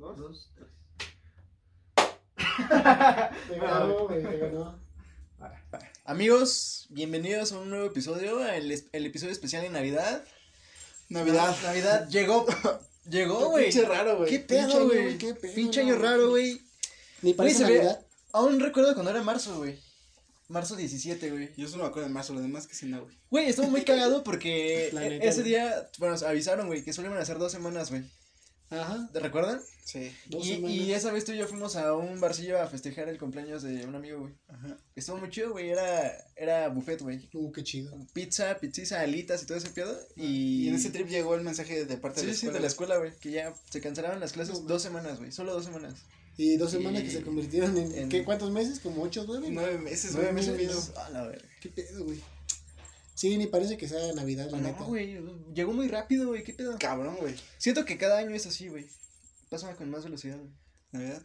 dos. Dos, tres. Te ganó, güey, te ganó. Amigos, bienvenidos a un nuevo episodio, el, el episodio especial de Navidad. Navidad. Navidad llegó, llegó, güey. Pinche raro, güey. ¿Qué Pinche pedo, año, güey? Pinche año raro, güey. Ni parece se ve- Navidad. Aún recuerdo cuando era marzo, güey. Marzo 17, güey. Yo solo me acuerdo de más, lo demás que sí no, güey. Güey, estuvo muy cagado porque e- neta, ese güey. día, bueno, avisaron, güey, que solo iban a hacer dos semanas, güey. Ajá. ¿Te recuerdan? Sí. Dos Y, semanas. y esa vez tú y yo fuimos a un barcillo a festejar el cumpleaños de un amigo, güey. Ajá. Estuvo muy chido, güey. Era, era buffet, güey. Uh, qué chido. Pizza, pizziza, alitas y todo ese pedo. Y Y, en ese trip llegó el mensaje de parte Sí, de la sí, escuela. de la escuela, güey. Que ya se cancelaron las clases No, dos semanas, güey. Solo dos semanas. Y dos semanas Y- que se convirtieron en, en- ¿qué? ¿Cuántos meses? ¿Como ocho, nueve? Nueve meses, Nueve güey. meses. meses. A la verga. ¿Qué pedo, güey? Sí, ni parece que sea Navidad, la neta. No, güey. Llegó muy rápido, güey. ¿Qué pedo? Cabrón, güey. Siento que cada año es así, güey. Pasa con más velocidad, güey. Navidad.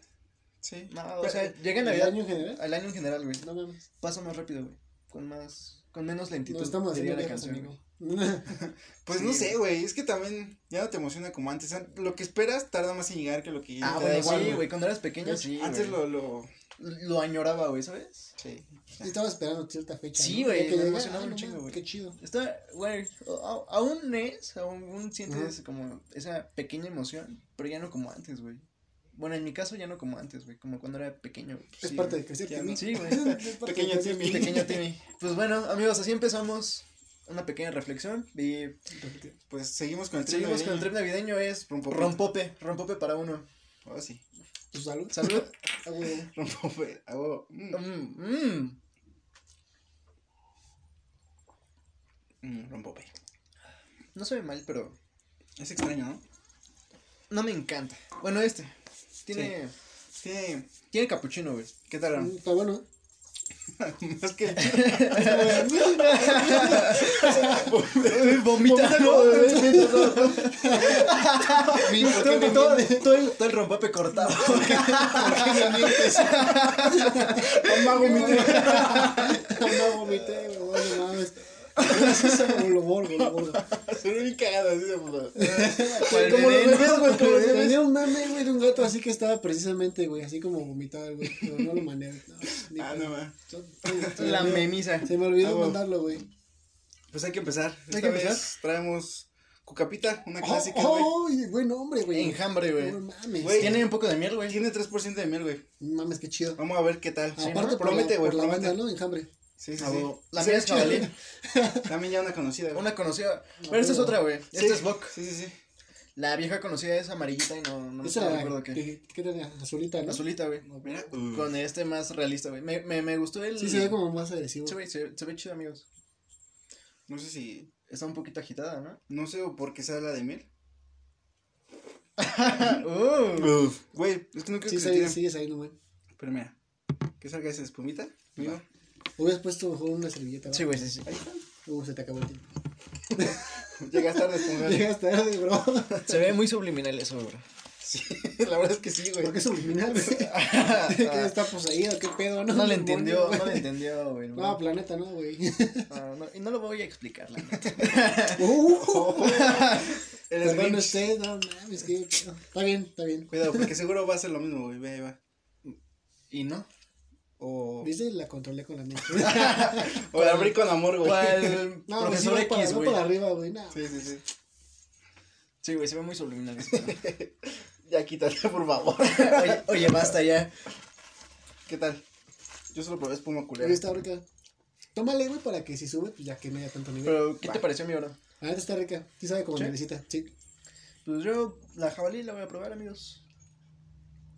Sí. No, o Pero, sea, llega ¿El Navidad. año en general? Al año en general, güey. No mames. Pasa más rápido, güey. Con más. Con menos lentitud. No estamos haciendo la canción, amigo. güey. Pues Sí, no sé, güey. Es que también ya no te emociona como antes. An- Lo que esperas tarda más en llegar que lo que Ah, bueno, igual, sí, güey. Cuando eras pequeño, sí. Antes lo, lo. Lo añoraba, güey, ¿sabes? Sí. Estaba esperando cierta fecha. Sí, ¿no? güey, que me emocionaba un no chingo, güey. Qué chido. Está, güey, a- aún es, aún sientes como esa pequeña emoción, pero ya no como antes, güey. Bueno, en mi caso ya no como antes, güey, como cuando era pequeño. güey. Es Sí, parte de crecer, Timmy. no. Sí, güey. Pequeño Timmy. Pequeño Timmy. Pues bueno, amigos, así empezamos una pequeña reflexión y Pues seguimos con el trip seguimos con el navideño. trip navideño es Rompope. rompope, rompope para uno. Oh, sí. Salud. Salud. Ah, güey. Rompope. Ah, oh, mm, Mm, mm. mm, rompope. No sabe mal, pero Es extraño, ¿no? no me encanta. Bueno, este tiene Tiene. tiene capuchino, güey. ¿Qué tal? Mm, Está bueno. Más que. Vomita, ¿no? Mi- ¿por qué todo, el, rompope cortado. ¿Por qué me mientes? Mamá, vomité. No vomité, no mames. Lo borgo, lo borgo. Se ve bien cagado así. Cual Como los bebés, güey, como los bebés. Tenía un mame, güey, de un gato así que estaba precisamente, güey, así como vomitado, güey. Pero no lo mandé. No, Ah, no. Se me La memisa. Se me olvidó Ah, mandarlo, güey. Pues hay que empezar. Hay Esta que vez empezar. traemos Cucapita, una clásica, güey. Oh, oh, buen nombre, güey. Enjambre, güey. No mames. Güey. Tiene un poco de miel, güey. Tiene 3% de miel, güey. No mames, qué chido. Vamos a ver qué tal. Sí, Aparte ¿no? Promete, güey, por la promete. banda, ¿no? Enjambre. Sí, sí, Ah, sí. La Sí, mía es chido. jabalí. También ya una conocida, güey. Una conocida. Pero esta es otra, güey. Sí. Esta es Buck. Sí, sí, sí. La vieja conocida es amarillita y no, no, Esa recuerdo la qué. ¿qué tenía? Azulita, ¿no? Azulita, güey. Mira. Con este más realista, güey. Me, me, me gustó el. Sí, se ve como más agresivo. Sí, güey, se, se ve chido, amigos. No sé si. Está un poquito agitada, ¿no? No sé o por qué se habla de miel. uh. Güey, es que no creo Sí, que se sí, sigues ahí, no, güey. Pero mira. Que salga esa espumita. Amigo. Hubieras puesto mejor una servilleta, Sí, güey, sí, sí. Ahí está. Uh, se te acabó el tiempo. Llegas tarde, esponja. Llegas tarde, bro. Se ve muy subliminal eso, güey. Sí, la verdad es que sí, güey. ¿Por qué subliminal, güey? ¿Qué está poseído? ¿Qué pedo? No, No le entendió, no le entendió, güey. No, planeta, no, güey. No, no, y no lo voy a explicar, la neta. Uh, El Perdón Grinch. usted, no mames, pedo. Está bien, está bien. Cuidado, porque seguro va a ser lo mismo, güey. Ve, va. ¿Y no? O. ¿Viste? La controlé con la mente. O la abrí con amor, güey. ¿Cuál No, profesor para, X, va güey? para arriba, güey. No. Sí, sí, sí. Sí, güey, se ve muy subliminal eso. Ya quítate, por favor. oye, oye, basta ya. ¿Qué tal? Yo solo probé espuma culera. está rica. Tómale, güey, para que si sube, pues ya que no haya tanto nivel. Pero, ¿qué te pareció mi hora? La neta está rica. Sí sabe como ¿Sí? mielecita. Sí. Pues yo, la jabalí la voy a probar, amigos.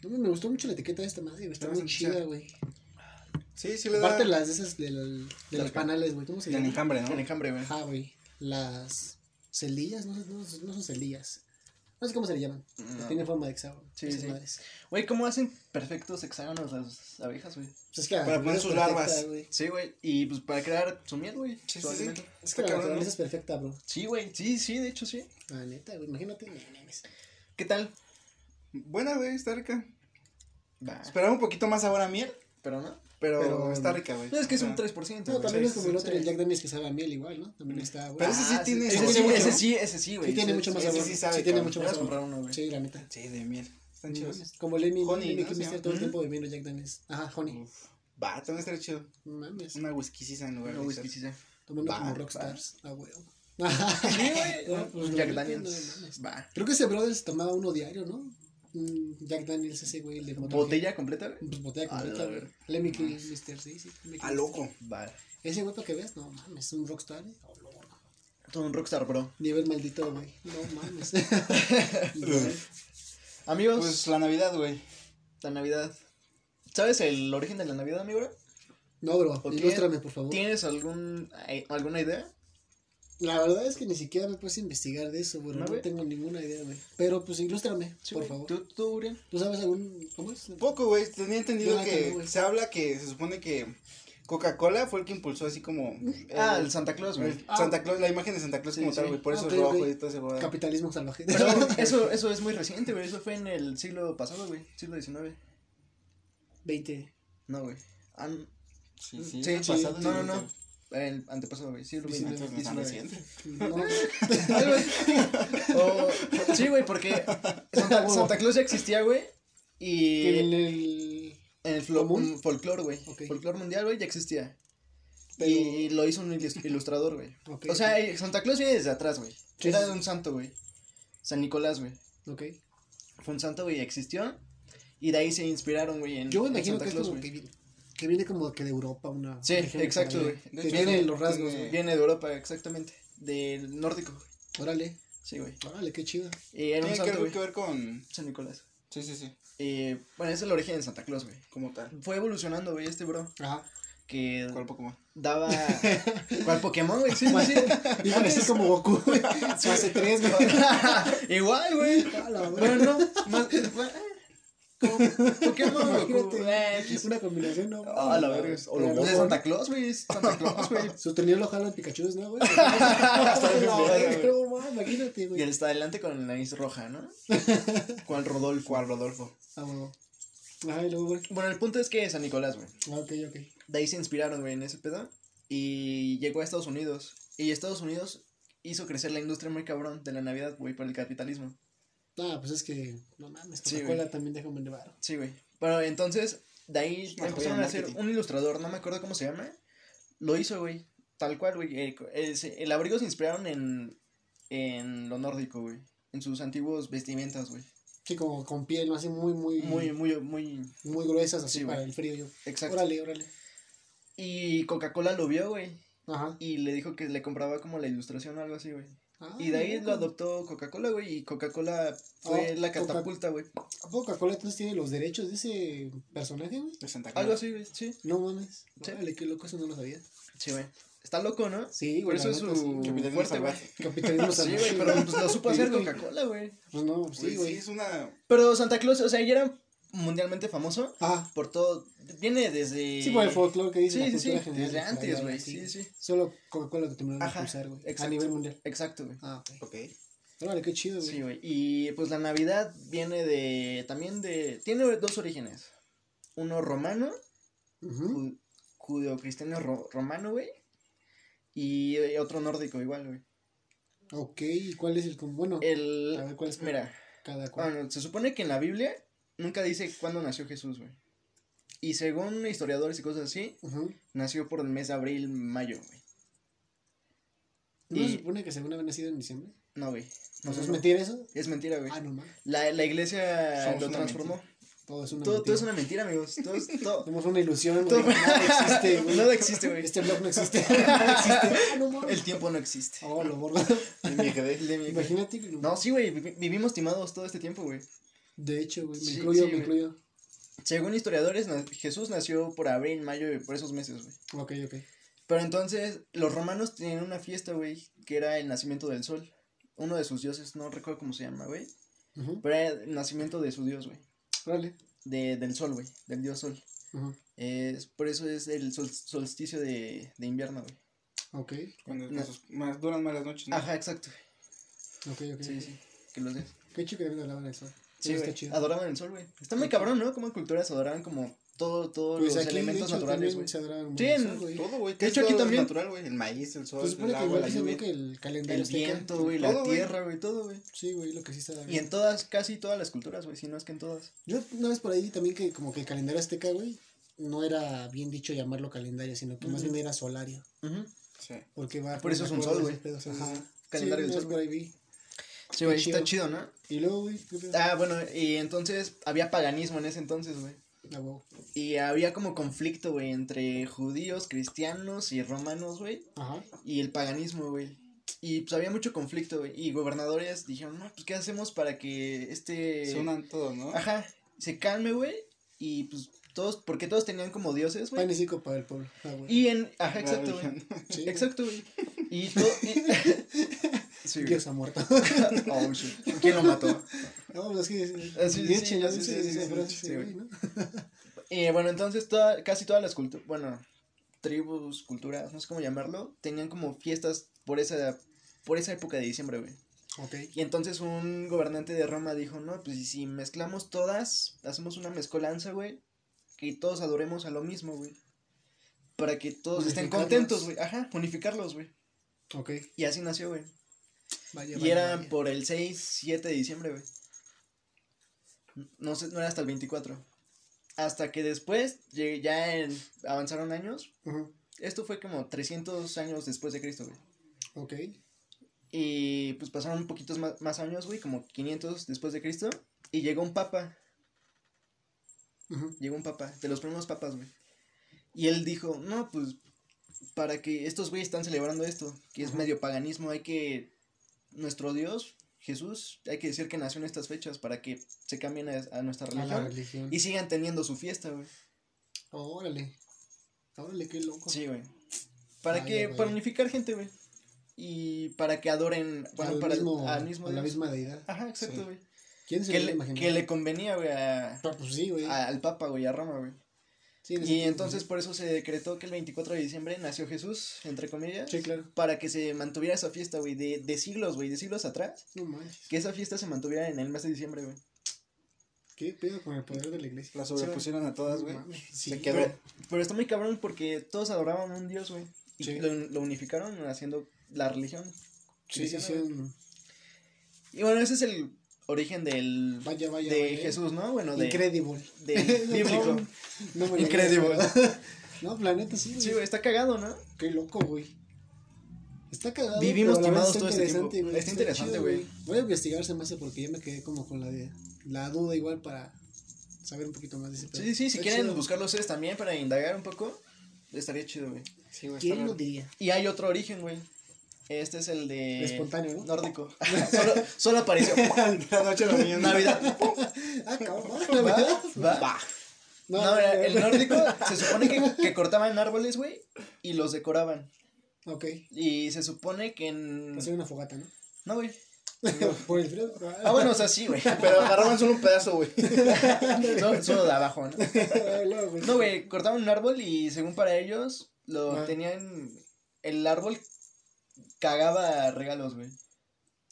Mí me gustó mucho la etiqueta de esta madre, güey. Está muy chida. güey. Sí, sí le da. Aparte las de esas del, de los panales, güey. ¿Cómo se Del llama? enjambre, El ¿no? enjambre, güey. Ajá, güey. Las celdillas, no, no, no son celdillas. No sé cómo se le llaman. No. Tienen forma de hexágono. Sí, sí. madres. Güey, ¿cómo hacen perfectos hexágonos las abejas, güey? Pues es que la Para poner sus perfecta, larvas. Sí, güey. Y pues para crear su miel, güey. Sí, sí. Es que la naturaleza es perfecta, bro. Sí, güey. Sí, sí, de hecho sí. La neta, güey. Imagínate. ¿Qué tal? Buena, güey, está rica. Va. Esperaba un poquito más sabor a miel, Pero no. Pero, Pero- está rica, güey. No, es que es un O sea, 3%. No, también sí, es como sí, el otro, sí. el Jack Daniels que sabe a miel igual, ¿no? También está, güey. Pero ese sí Ah, tiene Ese sabor, sí, ¿no? ese sí, ese sí, güey. Sí tiene mucho más sabor. sí Sí, sabe, tiene cabrón. mucho más sabor. comprar uno, güey. Sí, la neta. Sí, de miel. Están chidos. Como Lemmy. Honey, Lemmy ¿no? que todo el tiempo bebiendo Jack Daniels. Ajá, Honey. Va, también estaría chido. No mames. Una whiskycisa en lugar de whisky, esas. sí, sí. Tomando Va, como rockstars. Ah. Sí, güey. Pues, Jack Daniels. Va. Creo que ese brother se tomaba uno diario, ¿no? Mm, Jack Daniels, ese güey, el de. ¿Botella completa, güey? Pues botella completa, güey. verga. Lemmy Kill, Mister, sí, sí. Lemmy A Kill. loco. Va. Ese güey, para que veas, no mames, es un rockstar, ¿eh? Oh, no, no. Todo un rockstar, bro. Nivel maldito, güey. No mames. Amigos, Pues la Navidad, güey. la Navidad. ¿Sabes el origen de la Navidad, amigo? no, bro, ¿O ilústrame, por favor. ¿Tienes algún, eh, alguna idea? La verdad es que ni siquiera me puse a investigar de eso, bro. ¿No, No, güey? tengo ninguna idea, güey. Pero pues ilústrame, Sí, por güey. favor. ¿Tú, tú, Uriel? ¿Tú sabes algún. ¿Cómo es? Poco, güey. Tenía entendido que güey. se habla que se supone que Coca-Cola fue el que impulsó así como. Ah, el- Santa Claus, güey. el Santa Claus, la imagen de Santa Claus Sí, como sí. tal, güey. Por Ah, eso ok, es rojo ok. y todo ese güey. Capitalismo salvaje. Pero eso, eso es muy reciente, güey. Eso fue en el siglo pasado, güey. Siglo XIX. 20. No, güey. An- Sí, sí. Sí, sí. pasado, No, no, no. El antepasado, güey. Sí, XX. Entonces no es tan 19. reciente. No, Algo así. O- sí, güey, porque Santa, Santa Claus ya existía, güey. Y en el. en el un folclore, güey. Ok. Folclore mundial, güey, ya existía. Pero- Y lo hizo un ilus- ilustrador, güey. O sea, eh, Santa Claus viene desde atrás, güey. Era sí. un santo, güey. San Nicolás, güey. Ok. Fue un santo, güey, existió. Y de ahí se inspiraron, güey, en Yo en imagino Santa que es Claus, güey. Que, vi- que viene como que de Europa, una. Sí, exacto, güey. Que tiene los rasgos, güey. Viene de Europa, exactamente. Del nórdico, güey. Órale, Sí, güey. órale, qué chido. Y era un Tiene que santo, ver, güey. que ver con. San Nicolás. Sí, sí, sí. Eh, bueno, ese es el origen de Santa Claus, güey. Como tal. Fue evolucionando, güey, este bro. Ajá. Que ¿Cuál Pokémon? daba. ¿Cuál Pokémon, güey? Sí, sí, sí. Iba a decir como Goku, güey. Hace tres, güey. Igual, güey. Bueno, no. Más, Pokémon. Imagínate, Eh, es una combinación, ¿no? Ah, la verga. O Pero de Santa Claus, güey. es Santa Claus, güey. Su trineo lo jalan Pikachu, ¿no, güey? Verga, güey. imagínate, Y él está adelante con la nariz roja, ¿no? Con Rodolfo. ¿Cuál Rodolfo? Ah, huevo. Ajá, y luego, güey. Bueno, el punto es que San Nicolás, güey. Ah, ok, ok. De ahí se inspiraron, güey, en ese pedo. Y llegó a Estados Unidos. Y Estados Unidos hizo crecer la industria muy cabrón de la Navidad, güey, por el capitalismo. Ah, pues es que, no mames, Coca-Cola también deja un buen. Sí, güey. Pero entonces, de ahí empezaron a hacer un ilustrador, no me acuerdo cómo se llama. Lo hizo, güey. Tal cual, güey. El, el- se- el abrigo se inspiraron en, en lo nórdico, güey. En sus antiguos vestimentas, güey. Sí, como con piel. Así muy, muy, Muy, muy, muy. muy gruesas, así Sí, para el frío. Yo. Exacto. Órale, órale. Y Coca-Cola lo vio, güey. Ajá. Y le dijo que le compraba como la ilustración o algo así, güey. Ah, Y de ahí lo adoptó Coca-Cola, güey. Y Coca-Cola fue Ah, la catapulta, güey. ¿A poco Coca-Cola entonces tiene los derechos de ese personaje, güey? De Santa Claus. Algo así, güey. Sí. No mames. Sí. Órale, qué loco, eso no lo sabía. Sí, güey. Está loco, ¿no? Sí, Por güey. eso la es su sí. Capitalismo fuerte, güey. salvaje. Capitalismo Sí, güey, pero pues lo supo Sí, hacer. Coca-Cola, güey. Pues no, Güey, sí, sí, güey. es una. Pero Santa Claus, o sea, ya era mundialmente famoso Ah, por todo. Viene desde. sí, por el folclore que dice Sí, la sí, sí. general. Desde antes, güey. Sí, sí. Solo Coca-Cola que terminó de Ajá, impulsar, güey. A nivel mundial. Exacto, güey. Ah, ok. Ok. Órale, qué chido, güey. Sí, güey. Y pues la Navidad viene de. También de. Tiene dos orígenes. Uno romano, judeocristiano ro- romano, güey. Y eh, otro nórdico, igual, güey. Ok, ¿y cuál es el? Bueno, El. a ver cuál es Mira, cada cual. bueno, se supone que en la Biblia nunca dice cuándo nació Jesús, güey. Y según historiadores y cosas así, nació por el mes de abril, mayo, güey. ¿No y- se supone que según había nacido en diciembre? No, güey. No, ¿No, no, es no. mentira eso? Es mentira, güey. Ah, no. La, la iglesia Somos lo transformó. Todo es una Todo, todo mentira. es una mentira, amigos. Todo es, todo, Tenemos una ilusión, todo- güey. Nada existe, güey. Nada existe, güey. Este blog no existe. no existe. Ah, no. El tiempo no existe. Oh, lo de- Imagínate. que No, sí, güey. vi- Vivimos timados todo este tiempo, güey. De hecho, güey. Me Sí, incluyo, sí, me incluyo. Según historiadores, Jesús nació por abril, mayo, y por esos meses, güey. Ok, ok. Pero entonces, los romanos tenían una fiesta, güey, que era el nacimiento del sol. Uno de sus dioses, no recuerdo cómo se llama, güey. Pero era el nacimiento de su dios, güey. Órale. De, del sol, güey. Del dios sol. Es, por eso es el sol- solsticio de, de invierno, güey. Ok, Cuando No. esos- más, duran más las noches, ¿no? Ajá, exacto. ok, ok. Sí, sí. Que los des. Qué chido que también hablaban de eso. Sí, está chido. Adoraban el sol, güey. Está muy cabrón, ¿no? Como en culturas adoraban como todo, todos Pues los aquí, elementos hecho, naturales, güey. Sí, en güey. Todo, güey. De hecho, aquí también- natural, güey. El maíz, el sol, Pues el agua, la el calendario El azteca- viento, güey, la tierra, güey, todo, güey. Sí, güey, lo que sí está bien. Y en todas, casi todas las culturas, güey, si no es que en todas. Yo una vez por ahí también que como que el calendario azteca, güey, no era bien dicho llamarlo calendario, sino que más Ujú. bien era solario. Sí. Porque va Por eso es un sol, güey. Ajá. Calendario del sol, por ahí vi. Sí, güey, está chido, ¿no? Y luego, güey. Ah, bueno, y entonces había paganismo en ese entonces, güey. Ah, wow. Y había como conflicto, güey, entre judíos, cristianos y romanos, güey. Ajá. Y el paganismo, güey. Y pues había mucho conflicto, güey. Y gobernadores dijeron, no, pues ¿qué hacemos para que este... Se unan todos, ¿no? Ajá, se calme, güey. Y pues todos, porque todos tenían como dioses, güey. Pan para el pueblo. Ah. Y en, ajá, La exacto, güey. Sí, Exacto, güey. Y todo... y- sí. Dios ha muerto. Oh, shit. ¿Quién lo mató? No, pues es que. Ah, sí, sí, sí, ¿no? Y bueno, entonces toda, casi todas las culturas, bueno, tribus, culturas, no sé cómo llamarlo, tenían como fiestas por esa, por esa época de diciembre, güey. Ok. Y entonces un gobernante de Roma dijo, no, pues si mezclamos todas, hacemos una mezcolanza, güey, que todos adoremos a lo mismo, güey. Para que todos estén contentos, güey. Ajá, unificarlos, güey. Ok. Y así nació, güey. Vaya, Y vaya, era vaya. por el 6, 7 de diciembre, güey. No sé, no era hasta el 24. Hasta que después, ya en, avanzaron años. Esto fue como 300 años después de Cristo, güey. Ok. Y pues pasaron un poquitos más, más años, güey, como 500 después de Cristo. Y llegó un papa, llegó un papa, de los primeros papas, güey. Y él dijo, no, pues, para que estos güeyes están celebrando esto, que es medio paganismo, hay que, nuestro Dios, Jesús, hay que decir que nació en estas fechas para que se cambien a, a nuestra religión religión. y sigan teniendo su fiesta, güey. Órale. Órale, qué loco. Sí, güey. Para Vaya, que, para unificar gente, güey. Y para que adoren, bueno, al para el- mismo, al mismo a la misma deidad. Ajá, exacto, Sí. güey. ¿Quién se Que, le, que le convenía, güey, a, Ah, Pues sí, güey. al Papa, güey, a Roma, güey. Sí, Y entonces por eso se decretó que el 24 de diciembre nació Jesús, entre comillas, Sí, claro. para que se mantuviera esa fiesta, güey, de, de siglos, güey, de siglos atrás, No manches. que esa fiesta se mantuviera en el mes de diciembre, güey. ¿Qué pedo con el poder de la iglesia? La sobrepusieron a todas, güey. Sí, Se. Pero está muy cabrón porque todos adoraban a un Dios, güey. Y Sí. lo, lo unificaron haciendo la religión. Sí, sí, sí. Y bueno, ese es el origen del Vaya, vaya. de vaya. Jesús, ¿no? Bueno, de, Incredible. de bíblico. No, Incredible. No, planeta, sí, güey. Sí, güey, está cagado, ¿no? Qué loco, güey. Está cagado. Vivimos timados todo este interesante, tiempo. güey. Está interesante, chido, güey. Voy a investigarse más porque ya me quedé como con la, de, la duda igual para saber un poquito más de ese. Sí, sí, sí, si quieren chido. buscarlo ustedes también para indagar un poco, estaría chido, güey. Sí, güey. está ¿Quién lo diría? Y hay otro origen, güey. Este es el de... Espontáneo, ¿no? Nórdico. solo, solo apareció. La noche de la mañana. Navidad. Ah, cabrón. Va, va. No, No, no, el no. nórdico se supone que, que cortaban árboles, güey, y los decoraban. Ok. Y se supone que en... Hacer una fogata, ¿no? No, güey. Por el frío. Ah, bueno, o sea, sí, güey. Pero agarraban solo un pedazo, güey. No, solo de abajo, ¿no? No, güey, cortaban un árbol y según para ellos, lo Ah. tenían... El árbol cagaba regalos, güey.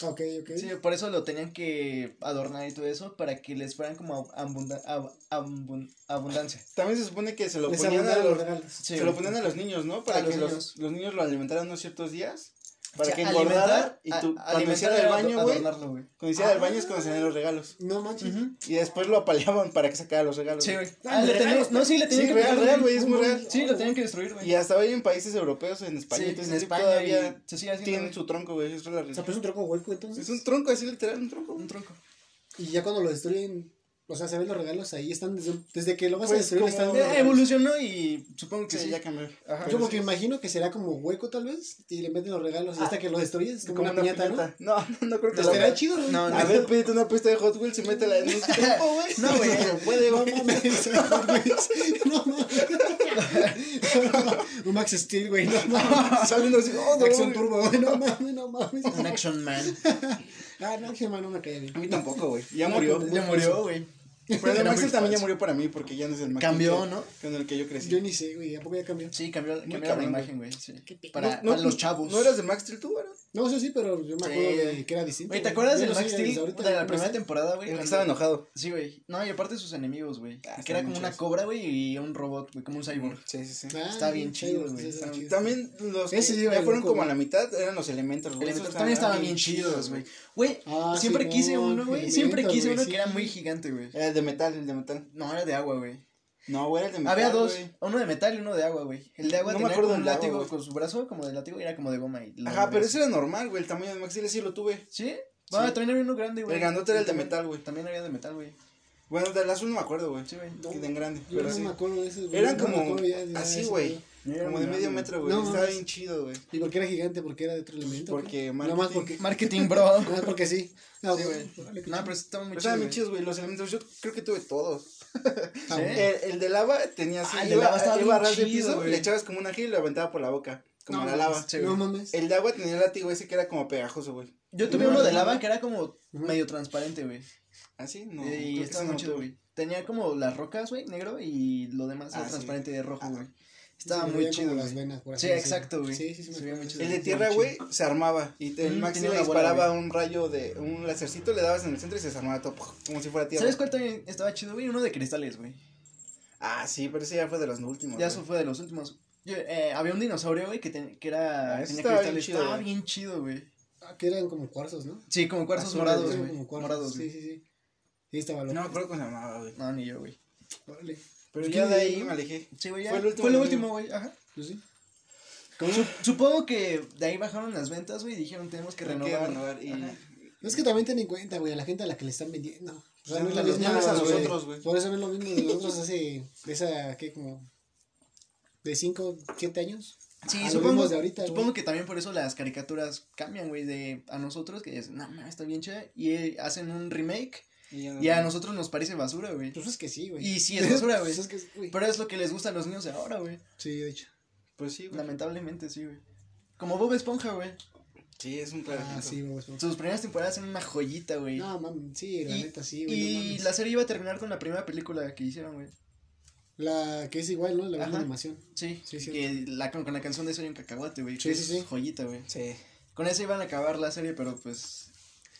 Ok, ok. Sí, por eso lo tenían que adornar y todo eso, para que les fueran como abunda- ab- abun- abundancia. También se supone que se lo Les ponían a los, los regalos. Sí, se lo ponían a los niños, ¿no? Para A que los los niños lo alimentaran unos ciertos días. O Para sea, que engordara y a- tú, cuando hiciera el baño, güey. Cuando hiciera el Ah. baño es cuando salían los regalos. No manches. Y después lo apaleaban para que sacara los regalos. Sí, güey. Ah, le tenían- no, sí, le tenían Sí, que real, real, güey, es muy real. Sí, lo tenían que destruir, güey. Y hasta hoy en países europeos, en España, Sí, entonces en sí, España todavía y se sigue haciendo, tienen su tronco, güey. Es la O sea, pero es un tronco hueco entonces. Es un tronco, así literal, un tronco. Un tronco. Y ya cuando lo destruyen, o sea, se ven los regalos ahí, están desde, desde que lo vas a Pues, destruir, como- están regalos. evolucionó y supongo que Sí, sí. ya cambió. Ajá. Yo como que sí. imagino que será como hueco tal vez, y le meten los regalos, y hasta que lo destruyes, es como, una, piñata, ¿no? No, no creo que Pues haga. chido, güey. No, no. A ver, pídete una pista de Hot Wheels y métela en un tronco, güey. No, güey. No puede, No güey. no mames. Un Max Steel, güey, no mames. Salen así, oh, no, Action. Turbo, güey, no mames, no mames. Un Action Man. Ah, no, Action Man no me cae bien. A mí tampoco, güey. Ya No, murió. Ya murió, güey. Pero Maxel muy también ya murió para mí porque ya no es el Maxel. Cambió, que- ¿no? Con el que yo crecí. Yo ni sé, güey, ¿a poco ya cambió? Sí, cambió, cambió la imagen, güey. Sí. Para, No, para no, los chavos. ¿No eras de Max Steel tú, güey? No sé, sí, pero yo me Sí. acuerdo de que era distinto. Güey, ¿te acuerdas del Max Steel de la no primera sé. temporada, güey? El que Cuando- estaba enojado. Sí, güey. No, y aparte sus enemigos, güey. Ah, que era como una cobra, güey, y un robot, güey, como un cyborg. Sí, sí, sí. Ah, Está bien chido, güey. También los que Ese ya fueron loco, como a la mitad eran los elementos, güey. También estaban bien chidos, güey. Güey, Ah, siempre quise uno, güey. Siempre quise uno que era muy gigante, güey. Era el de metal, el de metal. No, era de agua, güey. No, güey, era el de metal. Había dos, güey. uno de metal y uno de agua, güey. El de agua No me tenía acuerdo como un agua, látigo con su brazo, como de látigo, y era como de goma. Y Ajá, pero ese era normal, güey. El tamaño de Max Steel sí lo tuve. ¿Sí? Ah, Sí. también había uno grande, güey. El grandote era el de También- metal, güey. También había de metal, güey. Bueno, del azul no me acuerdo, güey. Sí, güey. Que de en grande. Yo Pero no sí. me acuerdo de esos, güey. Eran No como acuerdo ya de así, güey. Como de medio metro, güey. No, Estaba bien chido, güey. ¿Y por qué era gigante? ¿Porque era de otro elemento? Porque más marketing. porque. Marketing, bro. Nada más porque sí. No, Sí, güey. qué No, pero estaban muy Pero estaban chidos, chidos, güey. Los elementos, yo creo que tuve todos. El, el de lava tenía así. Ah, el de iba, lava estaba iba a bien ras de chido, piso, le echabas como un ágil y lo aventaba por la boca. Como No la lava. mames, No mames. El de agua tenía el látigo ese que era como pegajoso, güey. Yo tuve No, uno de lava no. que era como medio transparente, güey. ¿Ah, sí? No. y estaba muy no chido, güey. Tenía como las rocas, güey, negro, y lo demás era Ah, sí. transparente de rojo, Ah. güey. Estaba muy chido, las venas, por así Sí, exacto, güey. Sí, sí, sí. me muy chido. El de tierra, güey, se armaba. Y el Mm, tenía le disparaba un rayo de. Un lacercito, le dabas en el centro y se desarmaba todo. Como si fuera tierra. ¿Sabes cuál también estaba chido, güey? Uno de cristales, güey. Ah, sí, pero ese ya fue de los últimos. Ya eso fue de los últimos. Yo, eh, había un dinosaurio, güey, que, ten- que era. Ah, tenía estaba bien cristales. chido, estaba güey. bien chido, güey. Ah, que eran como cuarzos, ¿no? Sí, como cuarzos Azules, morados, güey. Morados, Sí, güey. sí, sí. Sí, estaba loco. No me acuerdo cómo se llamaba, güey. No, ni yo, güey. Órale. Pero ¿Qué ya de ahí no? me alejé. Sí, güey, ya. Fue el último Fue lo último, güey. Ajá. Pues sí. Su- supongo que de ahí bajaron las ventas, güey, y dijeron tenemos que renovar. renovar y- Ajá. Es que también ten en cuenta, güey, a la gente a la que le están vendiendo. O sea, no es no la misma. a nosotros, güey. Por eso no es lo mismo de nosotros hace. De esa, ¿qué? Como. De 5, 7 años. Sí, a supongo, de ahorita, supongo que también por eso las caricaturas cambian, güey, de a nosotros, que dicen, no, no, está bien chida, y eh, hacen un remake, y ya no- y a nosotros nos parece basura, güey. Pues es que sí, güey. Y sí es basura, güey. Pues es que güey. Pero es lo que les gusta a los niños de ahora, güey. Sí, de hecho. Pues sí, güey. Lamentablemente, sí, güey. Como Bob Esponja, güey. Sí, es un claro. Ah, sí, güey. pues, Sus primeras temporadas son una joyita, güey. No, mames, sí, la Y- neta, sí, güey. y la serie iba a terminar con la primera película que hicieron, güey. La que es igual, ¿no? La misma animación. Sí, Sí, sí. que la, con, con la canción de Soy un cacahuate, güey. Sí, sí, sí. Joyita, güey. Sí. Con eso iban a acabar la serie, pero pues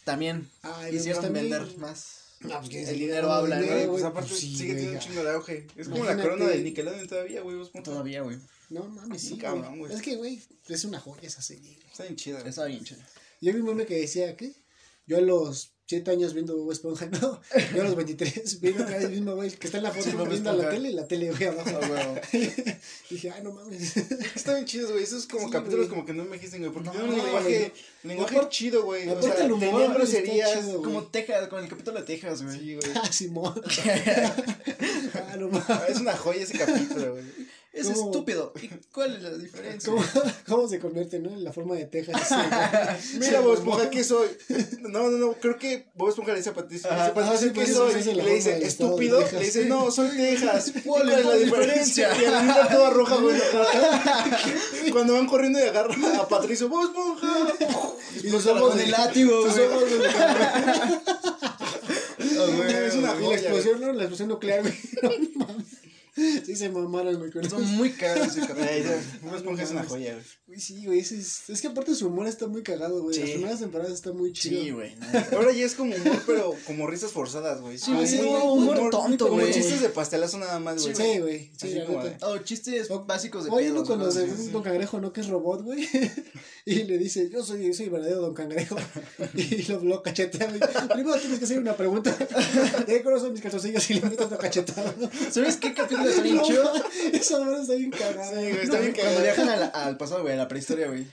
también Ay, pues hicieron también- vender más. No, pues, que El dinero habla, ¿no? Pues güey, aparte pues sí, sigue teniendo un chingo de auge. Es como la corona del Nickelodeon todavía, güey. Todavía, güey. No mames, sí, cabrón, güey. Es que, güey, es una joya esa serie. Está bien chida. Estaba bien chido. Yo vi un meme que decía, ¿qué? Yo a los 7 años viendo Bob Esponja, no. Yo a los 23 viendo acá el mismo güey que está en la foto Sí, viendo la tele y la tele, güey, abajo. Ah. Dije, ay, no mames. Está bien chido, güey. Esos como Sí, capítulos güey. como que no envejecen, güey. Porque No, tienen un lenguaje, lenguaje chido, güey. O sea, el humor, groserías. chido. Como Texas, con el capítulo de Texas, güey. Sí, güey. Ah, Simón. Ah, no mames. Ah, Es una joya ese capítulo, güey. Es ¿Cómo? estúpido. ¿Y cuál es la diferencia? ¿Cómo, ¿Cómo se convierte, no? En la forma de Texas. Sí, Mira, Bob Esponja, ¿qué soy? No, no, no, creo que Bob Esponja le dice a Patricia, Ajá. dice, Patricia, Ajá, sí, ¿qué pues, soy? le dice, del estúpido, le dice, no, soy Texas. ¿Y ¿Cuál ¿Cuál es la diferencia? Y la niña toda roja, güey. Cuando van corriendo y agarra a Patricio, Bob Esponja. Y los ojos el látigo, güey. Ah, es una Y la explosión, ¿no? La explosión nuclear, güey. No mames. Sí se mamaron, con eso. Son muy ese güey. Bob Esponja es una joya, güey. Güey, sí, güey. ese Es, es que aparte su humor está muy cagado, güey. Las Sí. primeras temporadas está muy chido. Sí, güey. no. Ahora ya es como humor, pero como risas forzadas, güey. Sí, güey, sí, humor tonto, Como chistes de pastelazo nada más, güey. Sí, güey. Sí, neta. Oh, chistes O- básicos de Oye, pedos, Cuando ve sí. un don cangrejo, ¿no? Que es robot, güey. y le dice, yo soy, soy el verdadero don cangrejo. y lo, lo cachetea, güey. Primero tienes que hacer una pregunta. ¿De qué son mis calzoncillos? Y le metes una cachetada. ¿no? ¿Sabes qué capítulo está bien chido? Esa madre está bien cagada. Sí, güey, está bien Cuando cagado. viajan al pasado, güey, la prehistoria, güey.